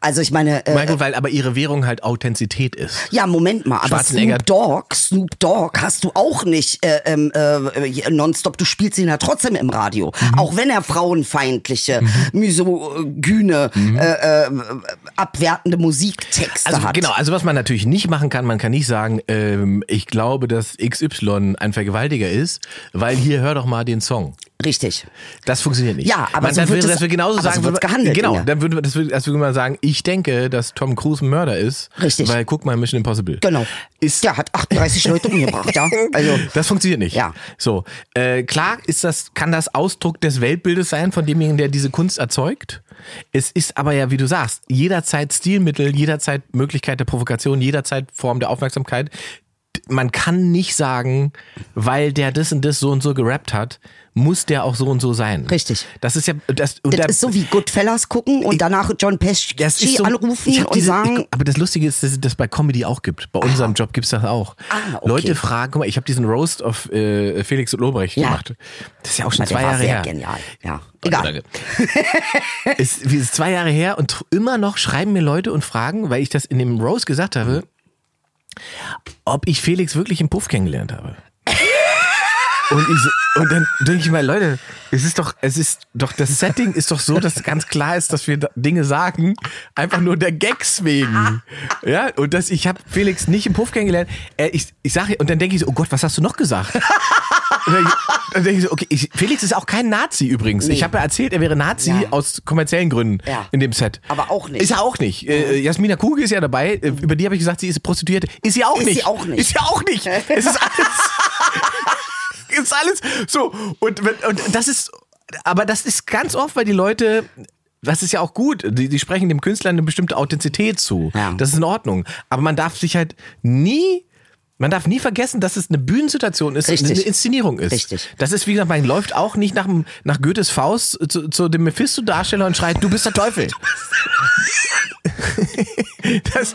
Also ich meine, äh, Gott, weil aber ihre Währung halt Authentizität ist. ja, Moment mal, aber Schwarzenegger- Snoop Dogg Dogg, Snoop Dogg hast du auch nicht äh, ähm, äh, nonstop. Du spielst ihn ja trotzdem im Radio. Mhm. Auch wenn er frauenfeindliche, misogyne, äh, äh, abwertende Musiktexte Also hat. genau, also was man natürlich nicht machen kann, man kann nicht sagen, ähm, ich glaube, dass XY ein Vergewaltiger ist, weil hier hör doch mal den Song. Richtig. Das funktioniert nicht. Ja, aber man, so dann wird es- dass wir genauso so sagen, wird's würden- gehandelt, Genau, dann würde das das würde man sagen, ich denke, dass Tom Cruise ein Mörder ist, Richtig. weil guck mal Mission Impossible. Genau. Ist Der hat 38 Leute umgebracht, ja. Also, das funktioniert nicht. Ja. So, äh, klar ist das, kann das Ausdruck des Weltbildes sein von demjenigen, der diese Kunst erzeugt. Es ist aber ja, wie du sagst, jederzeit Stilmittel, jederzeit Möglichkeit der Provokation, jederzeit Form der Aufmerksamkeit. Man kann nicht sagen, weil der das und das so und so gerappt hat, muss der auch so und so sein. Richtig. Das ist ja, das, und das da- ist so wie Goodfellas gucken und danach John Pesci so, anrufen ich und diese, sagen, ich, aber das Lustige ist, dass es das bei Comedy auch gibt. Bei unserem Job gibt's das auch. Ah, okay. Leute fragen, guck mal, ich habe diesen Roast of äh, Felix Lobrecht Ja. gemacht. Das ist ja auch schon zwei Jahre sehr her. genial. Ja, egal. danke. ist, zwei Jahre her und immer noch schreiben mir Leute und fragen, weil ich das in dem Roast gesagt habe, ob ich Felix wirklich im Puff kennengelernt habe. Und, ich, und dann denke ich mal, Leute, es ist doch, es ist doch, das Setting ist doch so, dass ganz klar ist, dass wir Dinge sagen, einfach nur der Gags wegen. Ja, und dass ich habe Felix nicht im Puff kennengelernt. Äh, ich, ich sage, und dann denke ich so, oh Gott, was hast du noch gesagt? Und dann, dann denke ich so, okay, ich, Felix ist auch kein Nazi übrigens. Ich habe ja erzählt, er wäre Nazi Ja. aus kommerziellen Gründen Ja. in dem Set. Aber auch nicht. Ist er auch nicht. Äh, Jasmina Kugel ist ja dabei. Äh, über die habe ich gesagt, sie ist Prostituierte. Ist sie auch Ist nicht. sie auch nicht. Ist sie auch nicht. Es ist alles. ist alles so. Und, und das ist, aber das ist ganz oft, weil die Leute. Das ist ja auch gut. Die, die sprechen dem Künstler eine bestimmte Authentizität zu. Ja. Das ist in Ordnung. Aber man darf sich halt nie, man darf nie vergessen, dass es eine Bühnensituation ist, Richtig. eine Inszenierung ist. Richtig. Das ist, wie gesagt, man läuft auch nicht nach, nach Goethes Faust zu, zu dem Mephisto-Darsteller und schreit, du bist der Teufel. das,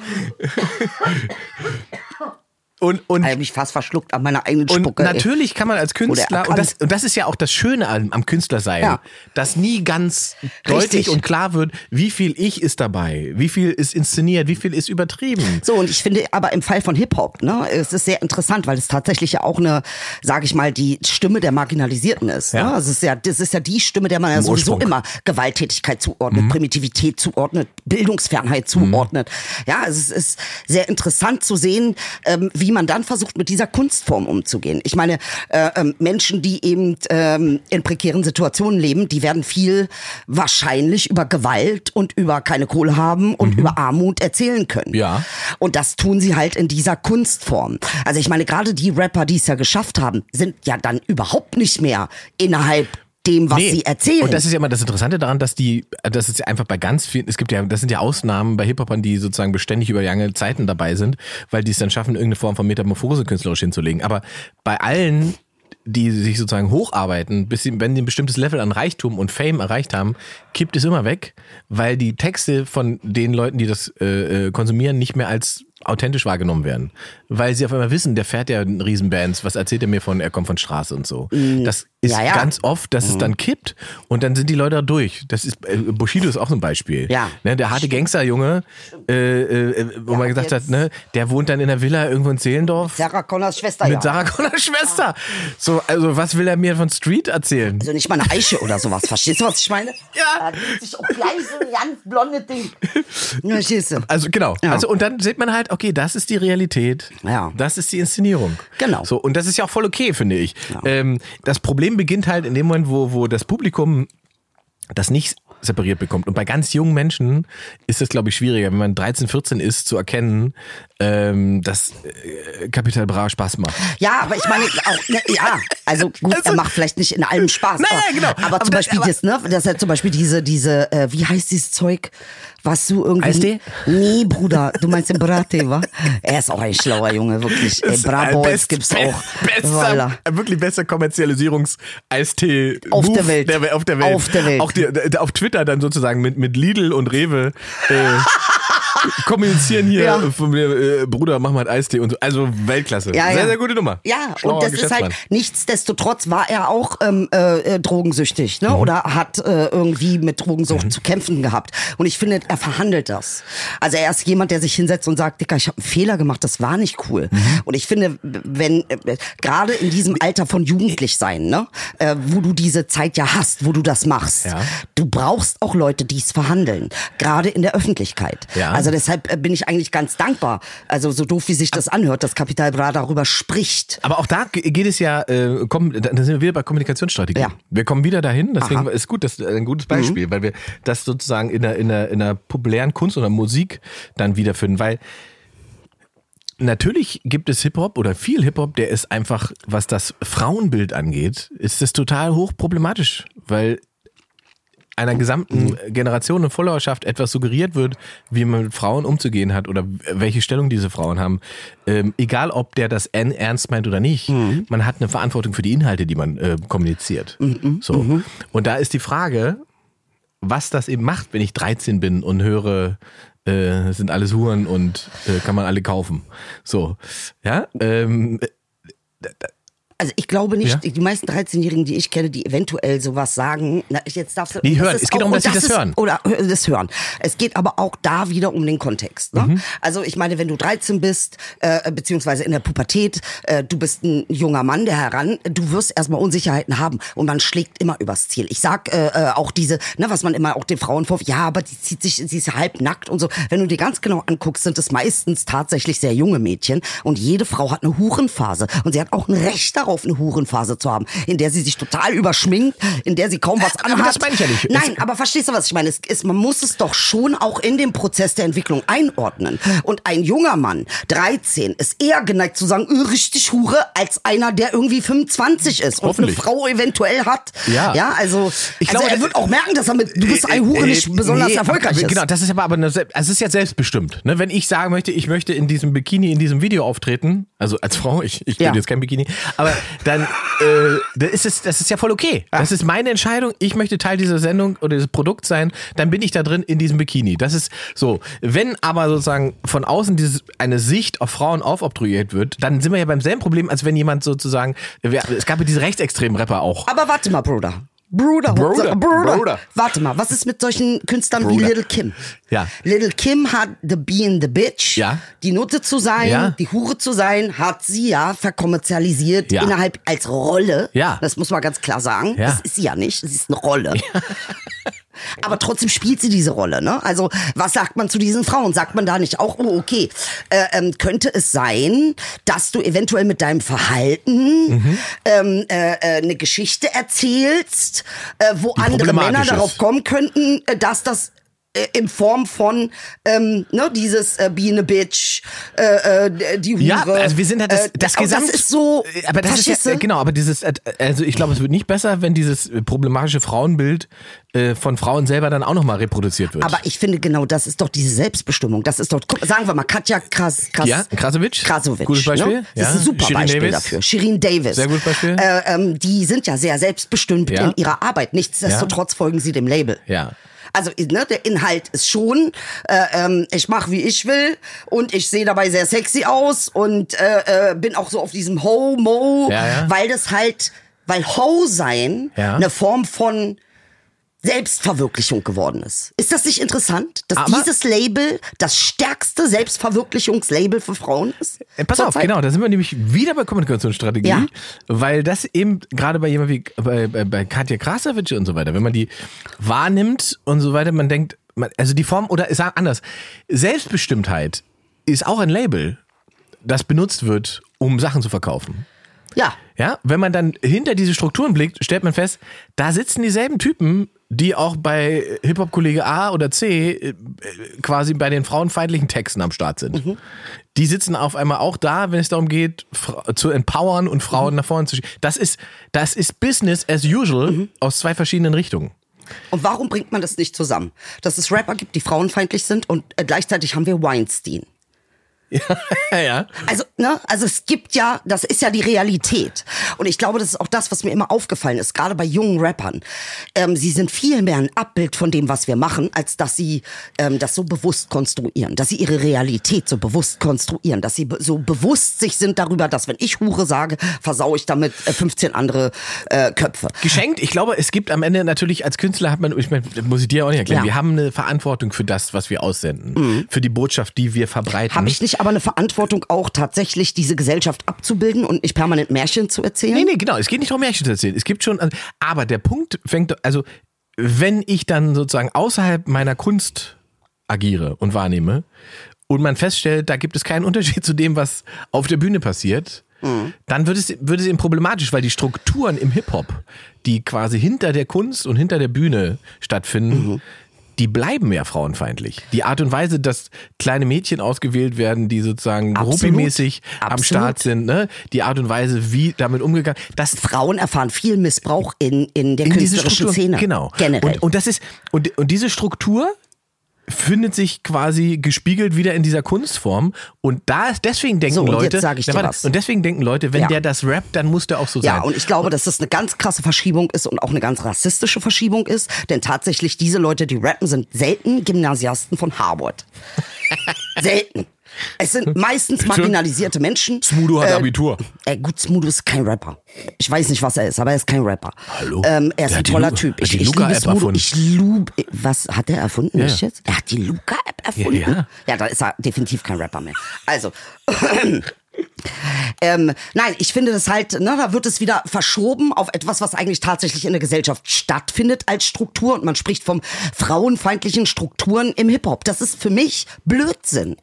und, und, Ich habe mich fast verschluckt an meiner eigenen und Spucke. ey. natürlich kann man als Künstler, und das, und das ist ja auch das Schöne am, am Künstlersein, Ja. dass nie ganz deutlich Richtig. und klar wird, wie viel ich ist dabei, wie viel ist inszeniert, wie viel ist übertrieben. So, und ich finde aber im Fall von Hip-Hop, ne, es ist sehr interessant, weil es tatsächlich ja auch eine, sage ich mal, die Stimme der Marginalisierten ist. Ja. Ne? Es ist ja, das ist ja die Stimme, der man ja Im sowieso Ursprung. immer Gewalttätigkeit zuordnet, Primitivität zuordnet, Bildungsfernheit zuordnet. Ja, also es ist sehr interessant zu sehen, ähm, wie man dann versucht, mit dieser Kunstform umzugehen. Ich meine, äh, ähm, Menschen, die eben ähm, in prekären Situationen leben, die werden viel wahrscheinlich über Gewalt und über keine Kohle haben und über Armut erzählen können. Ja. Und das tun sie halt in dieser Kunstform. Also ich meine, gerade die Rapper, die es ja geschafft haben, sind ja dann überhaupt nicht mehr innerhalb dem, was Nee. sie erzählen. Und das ist ja immer das Interessante daran, dass die, das ist ja einfach bei ganz vielen, es gibt ja, das sind ja Ausnahmen bei Hip-Hopern, die sozusagen beständig über lange Zeiten dabei sind, weil die es dann schaffen, irgendeine Form von Metamorphose künstlerisch hinzulegen. Aber bei allen, die sich sozusagen hocharbeiten, bis sie, wenn sie ein bestimmtes Level an Reichtum und Fame erreicht haben, kippt es immer weg, weil die Texte von den Leuten, die das äh, äh, konsumieren, nicht mehr als authentisch wahrgenommen werden. Weil sie auf einmal wissen, der fährt ja in Riesenbands, was erzählt er mir von, er kommt von Straße und so. Das ist ja, ja. ganz oft, dass es dann kippt und dann sind die Leute da durch. Das ist, äh, Bushido ist auch so ein Beispiel. Ja. Ne, der harte Gangsterjunge, äh, äh, wo man gesagt hat, ne, der wohnt dann in der Villa irgendwo in Zehlendorf. Sarah Connors Schwester, Mit ja. Sarah Connors Schwester. So, also was will er mir von Street erzählen? Also nicht mal eine Eiche oder sowas. Verstehst du, was ich meine? Ja. Da sich auch gleich so ein ganz blonde Ding. Ja? Also genau. Ja. Also und dann sieht man halt, okay, das ist die Realität. Ja. Das ist die Inszenierung. Genau. So und das ist ja auch voll okay, finde ich. Ähm, das Problem beginnt halt in dem Moment, wo wo das Publikum das nicht separiert bekommt. Und bei ganz jungen Menschen ist das, glaube ich, schwieriger, wenn man 13, 14 ist, zu erkennen, ähm, dass äh, Capital Bra Spaß macht. Ja, aber ich meine auch, ne, ja, also gut, er Also- macht vielleicht nicht in allem Spaß. Nein, aber, nein, genau. Aber Aber zum das- Beispiel aber- das, ne, das ist ja zum Beispiel diese, diese, äh, wie heißt dieses Zeug, was du irgendwie. Eistee? Nee, Bruder, du meinst den Brattee, wa? Er ist auch ein schlauer Junge, wirklich. Ey, äh, Braboys best- gibt's auch. Bester, Voilà. wirklich bester Kommerzialisierungs-Eistee Auf der Welt. Der, auf der Welt. Auf der Welt. Auch die, auf Twitter dann sozusagen mit, mit Lidl und Rewe. Äh, kommunizieren hier Ja. von mir, äh, Bruder, mach mal Eistee und so. Also Weltklasse. Ja, sehr, ja. sehr gute Nummer. Ja, Schlauer und das ist halt, nichtsdestotrotz war er auch ähm, äh, äh, drogensüchtig, Mhm. ne? Oder hat äh, irgendwie mit Drogensucht zu kämpfen gehabt. Und ich finde, er verhandelt das. Also er ist jemand, der sich hinsetzt und sagt, Dicker, ich habe einen Fehler gemacht, das war nicht cool. Mhm. Und ich finde, wenn äh, gerade in diesem Alter von jugendlich sein, ne, äh, wo du diese Zeit ja hast, wo du das machst, Ja. du brauchst auch Leute, die es verhandeln, gerade in der Öffentlichkeit. Ja. Also deshalb äh, bin ich eigentlich ganz dankbar. Also so doof wie sich das anhört, dass Capital Bra darüber spricht. Aber auch da ge- geht es ja, äh, komm, da sind wir wieder bei Kommunikationsstrategie. Ja. Wir kommen wieder dahin, deswegen Aha. Mhm. ist gut, das ist ein gutes Beispiel, weil wir das sozusagen in der, in, der, in der populären Kunst oder Musik dann wiederfinden, weil Natürlich gibt es Hip-Hop oder viel Hip-Hop, der ist einfach, was das Frauenbild angeht, ist das total hochproblematisch, weil einer gesamten Generation und Followerschaft etwas suggeriert wird, wie man mit Frauen umzugehen hat oder welche Stellung diese Frauen haben. Ähm, egal, ob der das ernst meint oder nicht, man hat eine Verantwortung für die Inhalte, die man äh, kommuniziert. So. Und da ist die Frage, was das eben macht, wenn ich 13 bin und höre, äh, sind alles Huren und äh, kann man alle kaufen. So, ja, ähm, Also ich glaube nicht, Ja. die meisten 13-Jährigen, die ich kenne, die eventuell sowas sagen, na, jetzt darfst du. Die hören. das ist Es geht auch- darum, dass sie das ist- hören. Oder äh, das hören. Es geht aber auch da wieder um den Kontext. Ne? Mhm. Also ich meine, wenn du 13 bist, äh, beziehungsweise in der Pubertät, äh, du bist ein junger Mann, der heran, du wirst erstmal Unsicherheiten haben und man schlägt immer übers Ziel. Ich sag äh, äh, auch diese, ne, was man immer auch den Frauen vorwirft, ja, aber die zieht sich, sie ist halb nackt und so. Wenn du dir ganz genau anguckst, sind es meistens tatsächlich sehr junge Mädchen und jede Frau hat eine Hurenphase und sie hat auch ein Recht darauf, eine Hurenphase zu haben, in der sie sich total überschminkt, in der sie kaum was Äh, aber anhat. das meine ich ja nicht. Nein, Es- aber verstehst du, was ich meine? Es ist, man muss es doch schon auch in dem Prozess der Entwicklung einordnen. Und ein junger Mann, 13, ist eher geneigt zu sagen, "Äh, richtig Hure, als einer, der irgendwie 25 ist und eine. Frau eventuell hat. Ja. Ja, also, Ich also glaube, er wird auch merken, dass er mit, du bist ein Hure nicht Äh, besonders nee, erfolgreich ist. Genau, das ist aber, aber eine, also es ist ja selbstbestimmt. Ne? Wenn ich sagen möchte, ich möchte in diesem Bikini, in diesem Video auftreten, also als Frau, ich, ich Ja. bin jetzt kein Bikini, aber dann äh, dann ist es, das ist ja voll okay. Das ist meine Entscheidung. Ich möchte Teil dieser Sendung oder dieses Produkts sein, dann bin ich da drin in diesem Bikini. Das ist so. Wenn aber sozusagen von außen dieses, eine Sicht auf Frauen aufobtruiert wird, dann sind wir ja beim selben Problem, als wenn jemand sozusagen, es gab ja diese rechtsextremen Rapper auch. Aber warte mal, Bruder. Bruder, Bruder, Bruder, Bruder. Warte mal, was ist mit solchen Künstlern wie Bruder. Little Kim? Ja. Little Kim hat The Being the Bitch. Ja. Die Nutte zu sein, Ja. die Hure zu sein, hat sie ja verkommerzialisiert Ja. innerhalb als Rolle. Ja. Das muss man ganz klar sagen. Ja. Das ist sie ja nicht. Sie ist eine Rolle. Aber trotzdem spielt sie diese Rolle, ne? Also, was sagt man zu diesen Frauen? Sagt man da nicht auch, oh, okay, äh, ähm, könnte es sein, dass du eventuell mit deinem Verhalten Mhm. ähm, äh, äh, eine Geschichte erzählst, äh, wo andere problematisch Männer darauf kommen könnten, äh, dass das äh, in Form von ähm, ne, dieses äh, a Bitch, äh, äh, die Hure. Ja, also wir sind halt das, äh, das Gesamt. Das ist so. aber das ist ja, du? genau, aber dieses, äh, also ich glaube, es wird nicht besser, wenn dieses äh, problematische Frauenbild äh, von Frauen selber dann auch nochmal reproduziert wird. Aber ich finde genau, das ist doch diese Selbstbestimmung. Das ist doch, guck, sagen wir mal, Katja Kras, Kras, Ja, Krasavic? Krasovic. Gutes Beispiel, Ne? Das ja. ist ein super Shirin Beispiel Davis. dafür. Shirin Davis. Sehr gutes Beispiel. Äh, ähm, die sind ja sehr selbstbestimmt Ja. in ihrer Arbeit. Nichtsdestotrotz folgen sie dem Label. Ja. Also ne, der Inhalt ist schon, äh, ähm, ich mache wie ich will und ich sehe dabei sehr sexy aus und äh, äh, bin auch so auf diesem Ho-Mo, Ja, ja. weil das halt, weil Ho sein Ja. eine Form von Selbstverwirklichung geworden ist. Ist das nicht interessant, dass Aber- dieses Label das stärkste Selbstverwirklichungslabel für Frauen ist? Äh, Pass auf, Zurzeit? genau, da sind wir nämlich wieder bei Kommunikationsstrategie, Ja. weil das eben gerade bei jemand wie bei, bei, bei Katja Krasavic und so weiter, wenn man die wahrnimmt und so weiter, man denkt, also die Form, oder ich sag anders, Selbstbestimmtheit ist auch ein Label, das benutzt wird, um Sachen zu verkaufen. Ja. Ja, wenn man dann hinter diese Strukturen blickt, stellt man fest, da sitzen dieselben Typen, die auch bei Hip-Hop-Kollege A oder C äh, quasi bei den frauenfeindlichen Texten am Start sind. Die sitzen auf einmal auch da, wenn es darum geht, zu empowern und Frauen nach vorne zu schieben. Das ist, das ist Business as usual aus zwei verschiedenen Richtungen. Und warum bringt man das nicht zusammen? Dass es Rapper gibt, die frauenfeindlich sind und äh, gleichzeitig haben wir Weinstein. Ja, ja. Also, ne, also es gibt ja, das ist ja die Realität. Und ich glaube, das ist auch das, was mir immer aufgefallen ist, gerade bei jungen Rappern. Ähm, sie sind viel mehr ein Abbild von dem, was wir machen, als dass sie ähm, das so bewusst konstruieren, dass sie ihre Realität so bewusst konstruieren, dass sie be so bewusst sich sind darüber, dass wenn ich Hure sage, versau ich damit äh, 15 andere äh, Köpfe. Geschenkt. Ich glaube, es gibt am Ende natürlich als Künstler hat man, ich meine, muss ich dir auch nicht erklären, Ja. wir haben eine Verantwortung für das, was wir aussenden, für die Botschaft, die wir verbreiten. Habe ich nicht aber eine Verantwortung auch tatsächlich diese Gesellschaft abzubilden und nicht permanent Märchen zu erzählen? Nee, nee, genau. Es geht nicht darum, Märchen zu erzählen. Es gibt schon, aber der Punkt fängt, also, wenn ich dann sozusagen außerhalb meiner Kunst agiere und wahrnehme und man feststellt, da gibt es keinen Unterschied zu dem, was auf der Bühne passiert, dann wird es, wird es eben problematisch, weil die Strukturen im Hip-Hop, die quasi hinter der Kunst und hinter der Bühne stattfinden, die bleiben ja frauenfeindlich. Die Art und Weise, dass kleine Mädchen ausgewählt werden, die sozusagen Absolut. groupie-mäßig am. Start sind, ne? die Art und Weise, wie damit umgegangen, das Frauen erfahren viel Missbrauch in, in der in künstlerischen Szene. genau. Generell. Und, und das ist und, und diese Struktur findet sich quasi gespiegelt wieder in dieser Kunstform und da ist deswegen denken So, und Leute Na, und deswegen denken Leute, wenn Ja. der das rappt, dann muss der auch so Ja, sein. und ich glaube, dass das eine ganz krasse Verschiebung ist und auch eine ganz rassistische Verschiebung ist, denn tatsächlich diese Leute, die rappen, sind selten Gymnasiasten von Harvard. selten. Es sind meistens marginalisierte Menschen. Smudo hat Abitur. Ey, gut, Smudo ist kein Rapper. Ich weiß nicht, was er ist, aber er ist kein Rapper. Hallo? Ähm, er ist Der ein toller Lu- Typ. Ich, die ich liebe Luca-App Smudo. erfunden. Ich liebe. Was hat er erfunden? Ja. Jetzt? Er hat die Luca-App erfunden. ja. ja, da ist er definitiv kein Rapper mehr. Also. Ähm, nein, ich finde das halt, ne, da wird es wieder verschoben auf etwas, was eigentlich tatsächlich in der Gesellschaft stattfindet als Struktur und man spricht vom frauenfeindlichen Strukturen im Hip-Hop. Das ist für mich Blödsinn.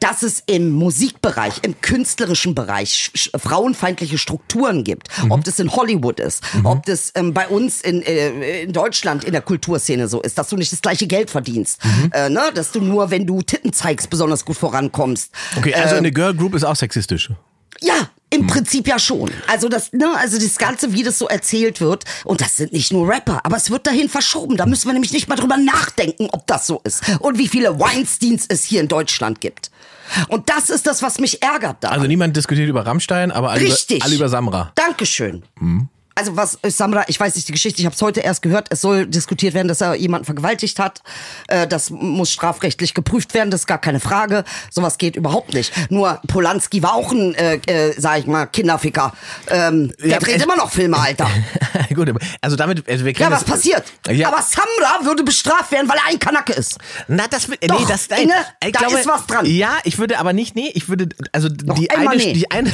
Dass es im Musikbereich, im künstlerischen Bereich frauenfeindliche Strukturen gibt. Ob das in Hollywood ist, ob das ähm, bei uns in, äh, in Deutschland in der Kulturszene so ist, dass du nicht das gleiche Geld verdienst. Äh, ne? Dass du nur, wenn du Titten zeigst, besonders gut vorankommst. okay, also Ähm, eine Girl Group ist auch sexistisch. ja. Im Prinzip ja schon. Also das, ne, also das Ganze, wie das so erzählt wird, und das sind nicht nur Rapper, aber es wird dahin verschoben. Da müssen wir nämlich nicht mal drüber nachdenken, ob das so ist. Und wie viele Weinsteins es hier in Deutschland gibt. Und das ist das, was mich ärgert da. Also niemand diskutiert über Rammstein, aber alle, Richtig. Über, alle über Samra. Dankeschön. Also was ist Samra, ich weiß nicht die Geschichte, ich habe es heute erst gehört, es soll diskutiert werden, dass er jemanden vergewaltigt hat. Äh, das muss strafrechtlich geprüft werden, das ist gar keine Frage. Sowas geht überhaupt nicht. Nur Polanski war auch ein, äh, äh, sag ich mal, Kinderficker. Ähm, der Ja, dreht es- immer noch Filme, Alter. Gut, also damit, also wir Ja, was das, passiert? Ja. Aber Samra würde bestraft werden, weil er ein Kanacke ist. Na, das Doch, nee, das nein, Inge, ich da ist was dran. Ja, ich würde aber nicht, nee, ich würde also die eine, nee. die eine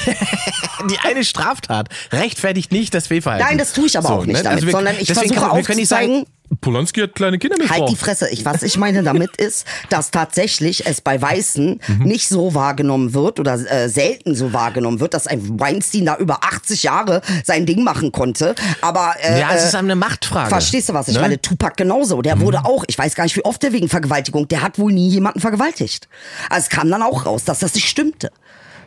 die eine Straftat rechtfertigt nicht das Fehlverhalten. Nein, das tue ich aber auch nicht damit, wir, sondern ich versuche sagen, aufzuzeigen- Polanski hat kleine Kinder Halt missbraucht. die Fresse. Ich, was ich meine damit ist, dass tatsächlich es bei Weißen Mhm. nicht so wahrgenommen wird oder äh, selten so wahrgenommen wird, dass ein Weinstein da über 80 Jahre sein Ding machen konnte. Aber äh, ja, es äh, ist eine Machtfrage. Verstehst du, was ich Ne? Mhm. meine? Tupac genauso. Der wurde auch, ich weiß gar nicht, wie oft der wegen Vergewaltigung, der hat wohl nie jemanden vergewaltigt. Also es kam dann auch raus, dass das nicht stimmte.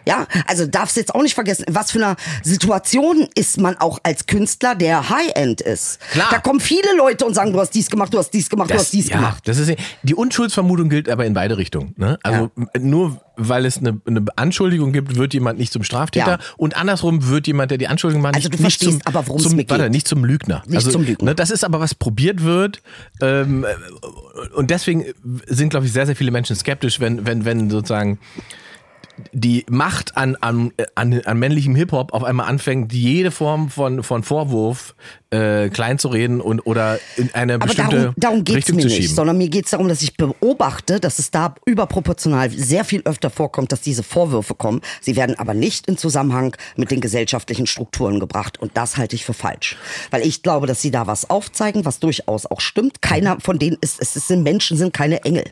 Ja, also darfst jetzt auch nicht vergessen, was für einer Situation ist man auch als Künstler, der High-End ist. Klar. Da kommen viele Leute und sagen, du hast dies gemacht, du hast dies gemacht, du Das, hast dies ja, gemacht. das ist die Unschuldsvermutung gilt aber in beide Richtungen. Ne? Also nur weil es eine, eine Anschuldigung gibt, wird jemand nicht zum Straftäter Ja. und andersrum wird jemand, der die Anschuldigung macht, Also nicht, du nicht verstehst zum, aber, worum es zum, mir geht. Warte, nicht zum Lügner. Nicht also, zum Lügner. Ne, das ist aber was probiert wird ähm, und deswegen sind glaube ich sehr sehr viele Menschen skeptisch, wenn wenn wenn sozusagen die Macht an, an, an, an männlichem Hip-Hop auf einmal anfängt, jede Form von, von Vorwurf äh, klein zu reden und oder in eine Aber bestimmte darum, darum geht es Richtung mir zu nicht, schieben. sondern mir geht es darum, dass ich beobachte, dass es da überproportional sehr viel öfter vorkommt, dass diese Vorwürfe kommen. Sie werden aber nicht in Zusammenhang mit den gesellschaftlichen Strukturen gebracht und das halte ich für falsch. Weil ich glaube, dass sie da was aufzeigen, was durchaus auch stimmt. Keiner von denen ist, es sind Menschen, sind keine Engel.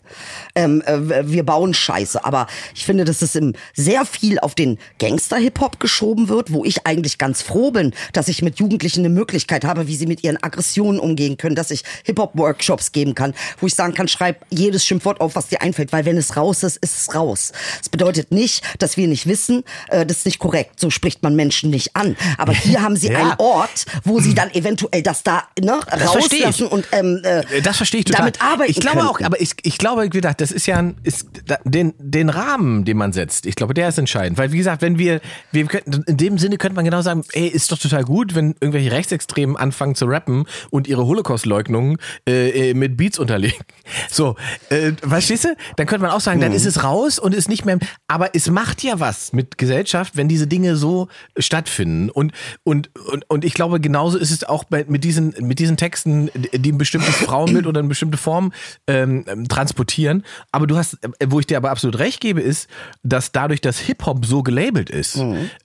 Ähm, äh, wir bauen Scheiße, aber ich finde, dass es im, sehr viel auf den Gangster-Hip-Hop geschoben wird, wo ich eigentlich ganz froh bin, dass ich mit Jugendlichen eine Möglichkeit habe, wie sie mit ihren Aggressionen umgehen können, dass ich Hip-Hop-Workshops geben kann, wo ich sagen kann, schreib jedes Schimpfwort auf, was dir einfällt, weil wenn es raus ist, ist es raus. Das bedeutet nicht, dass wir nicht wissen, äh, das ist nicht korrekt, so spricht man Menschen nicht an. Aber hier haben sie Ja. einen Ort, wo sie dann eventuell das da ne, ich. rauslassen und ähm, äh, Das verstehe ich total. damit arbeiten Ich glaube könnten. auch, aber ich, ich glaube, wie gesagt, das ist ja ein, ist, den, den Rahmen, den man setzt, ich glaube, der ist entscheidend. Weil, wie gesagt, wenn wir, wir könnten, in dem Sinne könnte man genau sagen, ey, ist doch total gut, wenn irgendwelche Rechtsextremen anfangen zu rappen und ihre Holocaust-Leugnung äh, äh, mit Beats unterlegen. So, äh, verstehst du? Dann könnte man auch sagen, dann ist es raus und ist nicht mehr, aber es macht ja was mit Gesellschaft, wenn diese Dinge so stattfinden. Und, und, und, und ich glaube, genauso ist es auch bei, mit, diesen, mit diesen Texten, die ein bestimmtes Frauenbild oder eine bestimmte Form ähm, ähm, transportieren. Aber du hast, äh, wo ich dir aber absolut recht gebe, ist, dass dadurch, dass Hip-Hop so gelabelt ist,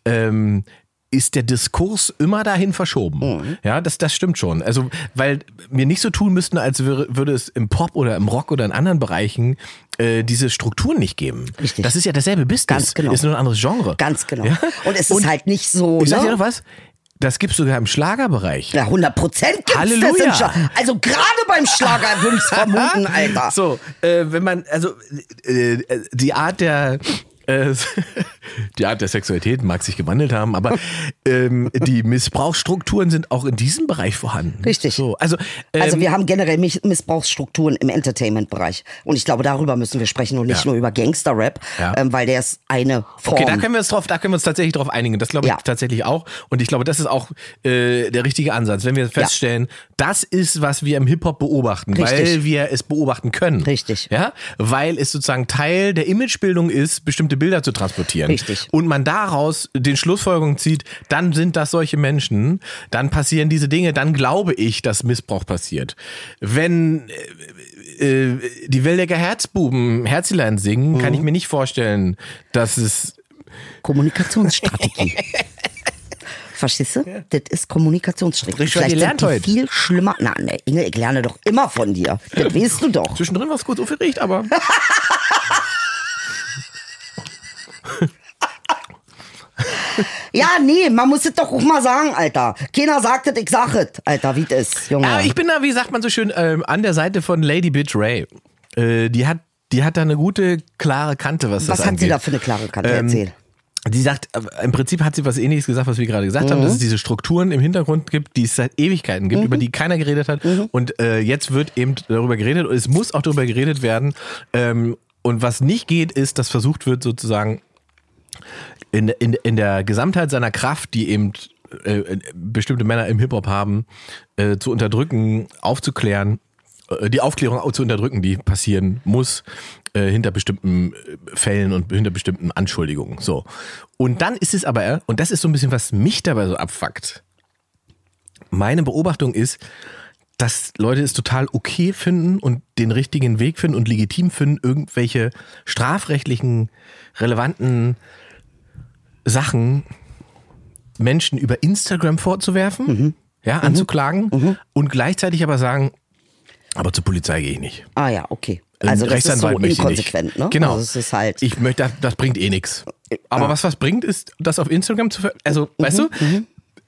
ähm, ist der Diskurs immer dahin verschoben. Ja, das, das stimmt schon. Also, weil wir nicht so tun müssten, als würde, würde es im Pop oder im Rock oder in anderen Bereichen äh, diese Strukturen nicht geben. Richtig. Das ist ja dasselbe Business. Ganz genau. Ist nur ein anderes Genre. Ganz genau. Ja? Und es ist halt nicht so. Ich sag ne? dir noch was? Das gibt's sogar im Schlagerbereich. Ja, 100 Prozent gibt's Halleluja. das Also gerade beim Schlager würde ich vermuten, Alter. So, äh, wenn man, also äh, äh, die Art der äh, die Art der Sexualität mag sich gewandelt haben, aber ähm, die Missbrauchsstrukturen sind auch in diesem Bereich vorhanden. Richtig. So, also, ähm, Also wir haben generell Miss- Missbrauchsstrukturen im Entertainment-Bereich. Und ich glaube, darüber müssen wir sprechen und nicht Ja. nur über Gangster-Rap, Ja. ähm, weil der ist eine Form. Okay, da können wir uns drauf, da können wir uns tatsächlich drauf einigen. Das glaube ich Ja. tatsächlich auch. Und ich glaube, das ist auch äh, der richtige Ansatz, wenn wir feststellen, das ist, was wir im Hip-Hop beobachten, Richtig. weil wir es beobachten können. Richtig. Ja, weil es sozusagen Teil der Imagebildung ist, bestimmte Bilder zu transportieren. Richtig. Und man daraus den Schlussfolgerung zieht, dann sind das solche Menschen, dann passieren diese Dinge, dann glaube ich, dass Missbrauch passiert. Wenn äh, äh, die Wildecker Herzbuben Herzilein singen, kann ich Mhm. mir nicht vorstellen, dass es Kommunikationsstrategie. Verstehst du? Das ist Kommunikationsstrategie. Vielleicht ihr lernt die heute. viel schlimmer. Na, ne, Inge, ich lerne doch immer von dir. Das weißt du doch. Zwischendrin was kurz aufgeregt, aber. Ja, nee, man muss es doch auch mal sagen, Alter. Keiner sagt es, ich sag es, Alter, wie es ist, Junge. Aber ich bin da, wie sagt man so schön, ähm, an der Seite von Lady Bitch Ray. Äh, die hat, die hat da eine gute, klare Kante, was, das Was hat angeht. sie da für eine klare Kante? Ähm, Erzähl. Die sagt, äh, im Prinzip hat sie was ähnliches gesagt, was wir gerade gesagt haben, Mhm. dass es diese Strukturen im Hintergrund gibt, die es seit Ewigkeiten gibt, über die keiner geredet hat. Mhm. Und äh, jetzt wird eben darüber geredet und es muss auch darüber geredet werden. Ähm, und was nicht geht, ist, dass versucht wird, sozusagen in, in, in der Gesamtheit seiner Kraft, die eben äh, bestimmte Männer im Hip-Hop haben, äh, zu unterdrücken, aufzuklären, äh, die Aufklärung auch zu unterdrücken, die passieren muss, äh, hinter bestimmten äh, Fällen und hinter bestimmten Anschuldigungen. So. Und dann ist es aber, und das ist so ein bisschen, was mich dabei so abfuckt. Meine Beobachtung ist, dass Leute es total okay finden und den richtigen Weg finden und legitim finden, irgendwelche strafrechtlichen, relevanten Sachen Menschen über Instagram vorzuwerfen, Mhm. ja, anzuklagen und gleichzeitig aber sagen, aber zur Polizei gehe ich nicht. Ah ja, okay. Also das ist so inkonsequent, ne? Genau. Also ist halt. Ich möchte, das, das bringt eh nichts. Aber was was bringt, ist, das auf Instagram zu ver Also, weißt du,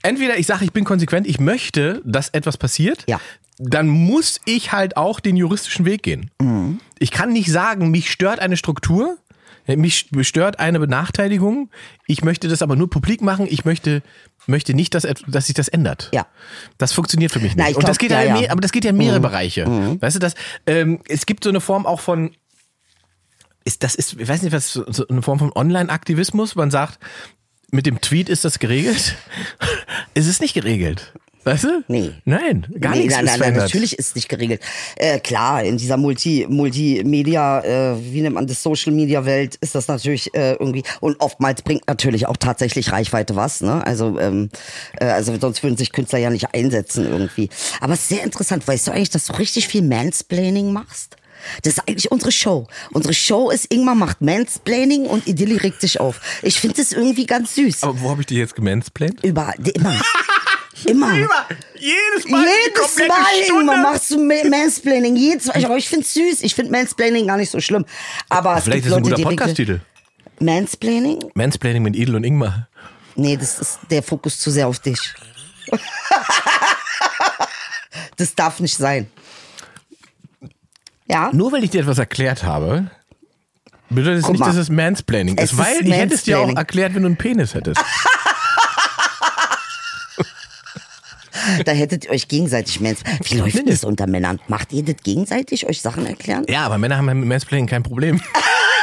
entweder ich sage, ich bin konsequent, ich möchte, dass etwas passiert. Ja. Dann muss ich halt auch den juristischen Weg gehen. Ich kann nicht sagen, mich stört eine Struktur, mich stört eine Benachteiligung. Ich möchte das aber nur publik machen. Ich möchte, möchte nicht, dass, dass sich das ändert. Ja. Das funktioniert für mich nicht. Na, ich Und das glaub, geht ja, ja. Mhm. mehr- aber das geht ja in mehrere Bereiche. Weißt du, das, ähm, es gibt so eine Form auch von, ist, das ist, ich weiß nicht, was, so eine Form von Online-Aktivismus. Man sagt, mit dem Tweet ist das geregelt. Es ist nicht geregelt. Weißt du? Nee. Nein, gar nee, nichts nein, ist nein, nein, natürlich ist es nicht geregelt. Äh, klar, in dieser Multi, Multimedia, äh, wie nennt man das, Social Media Welt, ist das natürlich äh, irgendwie und oftmals bringt natürlich auch tatsächlich Reichweite was, ne? Also, ähm, äh, also sonst würden sich Künstler ja nicht einsetzen irgendwie. Aber es ist sehr interessant, weißt du eigentlich, dass du richtig viel Mansplaining machst? Das ist eigentlich unsere Show. Unsere Show ist, Ingmar macht Mansplaining und Idilli regt sich auf. Ich finde das irgendwie ganz süß. Aber wo habe ich die jetzt gemansplaint? Überall, immer. Immer. Jedes Jedes Mal, Ingmar, machst du Ma- Mansplaining. Jedes Mal. Aber ich find's süß. Ich find Mansplaining gar nicht so schlimm. Aber es Vielleicht gibt ist es ein Leute, guter Podcast-Titel. Mansplaining? Mansplaining mit Edel und Ingmar. Nee, das ist der Fokus zu sehr auf dich. das darf nicht sein. Ja? Nur weil ich dir etwas erklärt habe, bedeutet es Guck nicht, mal. dass es Mansplaining Es ist, weil ist ich hätte es dir auch erklärt, wenn du einen Penis hättest. Da hättet ihr euch gegenseitig Mans. Wie läuft das unter Männern? Macht ihr das gegenseitig, euch Sachen erklären? ja, aber Männer haben mit Mansplaining kein Problem.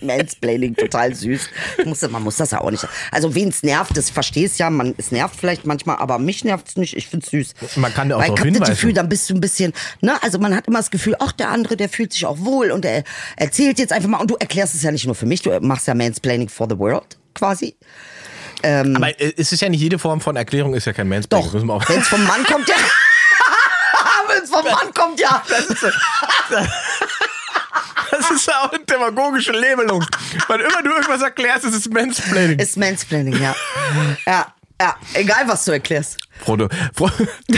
Mansplaining total süß. Muss, man muss das ja auch nicht. Also wen es nervt, das verstehe es ja. Man, es nervt vielleicht manchmal, aber mich nervt es nicht. Ich finde es süß. Man kann ja auch Weil ich darauf hab das. Gefühl, dann bist du ein bisschen, ne, also man hat immer das Gefühl, ach, der andere, der fühlt sich auch wohl und er erzählt jetzt einfach mal und du erklärst es ja nicht nur für mich, du machst ja Mansplaining for the world quasi. aber äh, es ist ja nicht jede Form von Erklärung ist ja kein Mansplaining. Doch, wenn es vom Mann kommt, ja. wenn es vom Mann kommt, ja. Das ist ja auch eine demagogische Labelung. Wann immer du irgendwas erklärst, ist es Mansplaining. Ist Mansplaining, ja. Ja, ja, egal was du erklärst. Frau, Frau,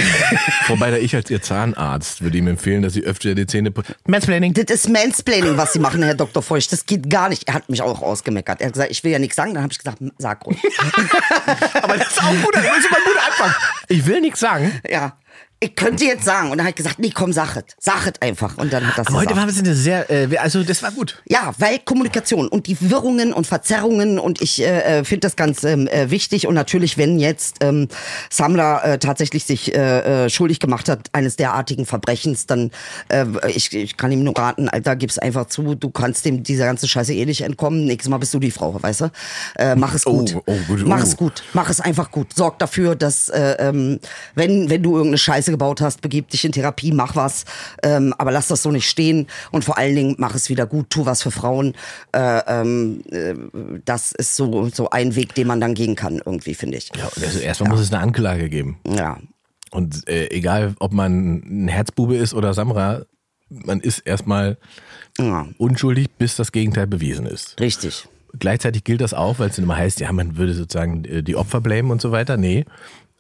Frau Beider, ich als Ihr Zahnarzt würde ihm empfehlen, dass Sie öfter die Zähne putzen. Mansplaining. Das ist Mansplaining, was sie machen, Herr Dr. Feucht. Das geht gar nicht. Er hat mich auch ausgemeckert. Er hat gesagt, ich will ja nichts sagen. Dann habe ich gesagt, sag ruhig. Aber das ist auch gut, das ist immer ein guter Anfang. Ich will nichts sagen. ja. Ich könnte jetzt sagen. Und dann hat ich gesagt, nee, komm, sag es. Sag es einfach. Und dann hat das Aber heute gesagt. war es eine sehr, äh, also das war gut. Ja, weil Kommunikation und die Wirrungen und Verzerrungen und ich äh, äh, finde das ganz ähm, äh, wichtig und natürlich, wenn jetzt ähm, Samra äh, tatsächlich sich äh, äh, schuldig gemacht hat eines derartigen Verbrechens, dann äh, ich, ich kann ihm nur raten, Alter, gib's einfach zu, du kannst dem dieser ganzen Scheiße eh nicht entkommen. Nächstes Mal bist du die Frau, weißt du? Äh, mach es Oh, gut, oh, gut, mach oh. es gut, mach es einfach gut. Sorg dafür, dass äh, ähm, wenn wenn du irgendeine Scheiße gebaut hast, begib dich in Therapie, mach was, ähm, aber lass das so nicht stehen und vor allen Dingen mach es wieder gut, tu was für Frauen. Äh, ähm, äh, das ist so so ein Weg, den man dann gehen kann, irgendwie finde ich. Ja, also erstmal muss es eine Anklage geben. Ja, Und äh, egal, ob man ein Herzbube ist oder Samra, man ist erstmal ja, unschuldig, bis das Gegenteil bewiesen ist. richtig. Gleichzeitig gilt das auch, weil es immer heißt, ja, man würde sozusagen äh, die Opfer blamen und so weiter. Nee.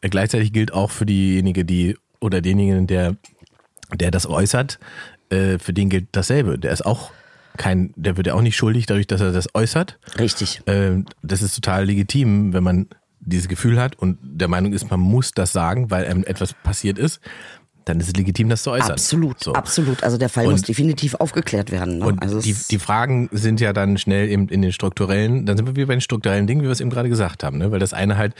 Gleichzeitig gilt auch für diejenige, die oder denjenigen, der, der das äußert, äh, für den gilt dasselbe. Der ist auch kein, der wird ja auch nicht schuldig dadurch, dass er das äußert. Richtig. Ähm, das ist total legitim, wenn man dieses Gefühl hat und der Meinung ist, man muss das sagen, weil einem etwas passiert ist, dann ist es legitim, das zu äußern. Absolut, So. absolut. Also der Fall Und- muss definitiv aufgeklärt werden. Ne? Und also die, die Fragen sind ja dann schnell eben in den strukturellen, dann sind wir wieder bei den strukturellen Dingen, wie wir es eben gerade gesagt haben, ne? weil das eine halt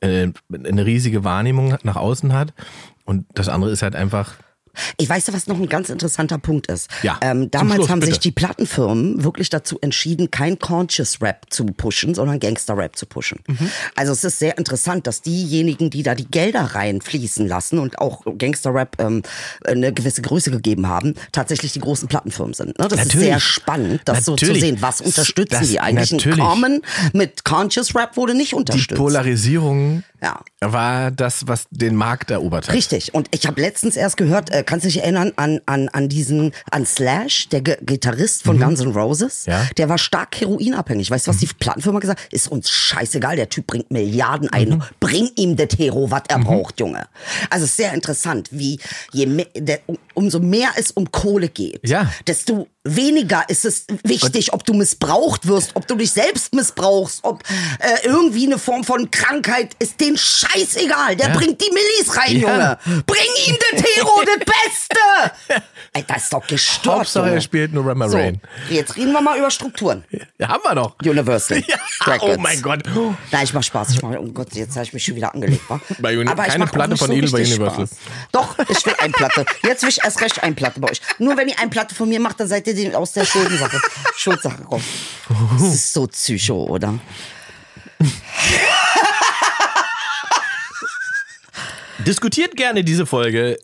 äh, eine riesige Wahrnehmung nach außen hat und das andere ist halt einfach, Ich weiß ja, was noch ein ganz interessanter Punkt ist. Ja, Ähm, damals Schluss, haben sich bitte. die Plattenfirmen wirklich dazu entschieden, kein Conscious Rap zu pushen, sondern Gangster Rap zu pushen. Mhm. Also es ist sehr interessant, dass diejenigen, die da die Gelder reinfließen lassen und auch Gangster Rap ähm, eine gewisse Größe gegeben haben, tatsächlich die großen Plattenfirmen sind. Ne? Das ist Natürlich. sehr spannend, das so zu Natürlich. sehen. Was unterstützen Das- die eigentlich? Ein natürlich. Common mit Conscious Rap wurde nicht die unterstützt. Polarisierung Ja. war das, was den Markt erobert hat. Richtig. Und ich habe letztens erst gehört, äh, kannst du dich erinnern an, an, an diesen, an Slash, der G Gitarrist von Guns N' Roses? Mhm. Ja. Der war stark heroinabhängig. Weißt du, was die Plattenfirma gesagt hat? Ist uns scheißegal, der Typ bringt Milliarden ein. Mhm. Bring ihm das Hero, was er braucht, Junge. Also es ist sehr interessant, wie je mehr, der, umso mehr es um Kohle geht, Ja. desto weniger ist es wichtig, ob du missbraucht wirst, ob du dich selbst missbrauchst, ob äh, irgendwie eine Form von Krankheit ist denen scheißegal. Der Ja. bringt die Millis rein, Ja. Junge. Bring ihm das Hero, das Beste. Das ist doch gestört, Hauptsache, Junge. er spielt nur so, Rain. jetzt reden wir mal über Strukturen. Ja, haben wir doch. Universal. Oh mein Gott. Nein, ich mach Spaß. Ich mach, oh Gott, jetzt habe ich mich schon wieder angelegt. Wa? Bei Uni- Aber keine Platte von so bei Universal. Spaß. Doch, ich will ein Platte. Jetzt will ich erst recht ein Platte bei euch. Nur wenn ihr ein Platte von mir macht, dann seid ihr aus der Schuldensache. Schuldsache raus. Das ist so psycho, oder? Diskutiert gerne diese Folge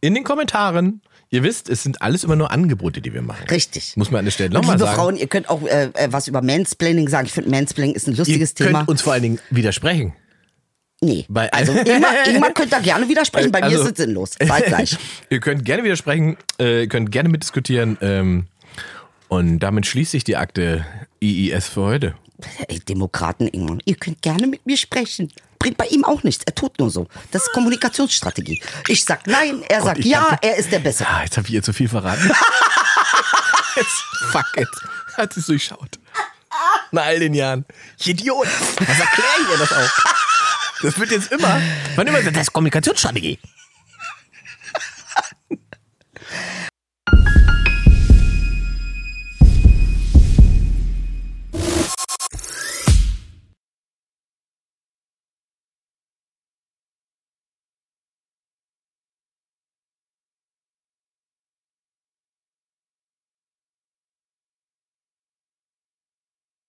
in den Kommentaren. Ihr wisst, es sind alles immer nur Angebote, die wir machen. Richtig. Muss man an der Stelle nochmal liebe sagen. Frauen, ihr könnt auch äh, äh, was über Mansplaining sagen. Ich finde, Mansplaining ist ein Ihr lustiges könnt Thema. uns vor allen Dingen widersprechen. Nee. Bei- also Ingmar, Ingmar könnt da gerne widersprechen. Bei mir Also- ist es sinnlos. Seid gleich. ihr könnt gerne widersprechen, äh, ihr könnt gerne mitdiskutieren. Ähm, und damit schließt sich die Akte IIS für heute. Ey, Demokraten, Ingmar, ihr könnt gerne mit mir sprechen. Bringt bei ihm auch nichts. Er tut nur so. Das ist Kommunikationsstrategie. Ich sag nein, er sagt ich ja, hab- er ist der Bessere. Ah, jetzt habe ich ihr zu viel verraten. Jetzt, fuck it. Hat sie es durchschaut. Nach all den Jahren. Ich Idiot. Was erkläre ich ihr das auch? Das wird jetzt immer, wann immer, das ist Kommunikationsstrategie.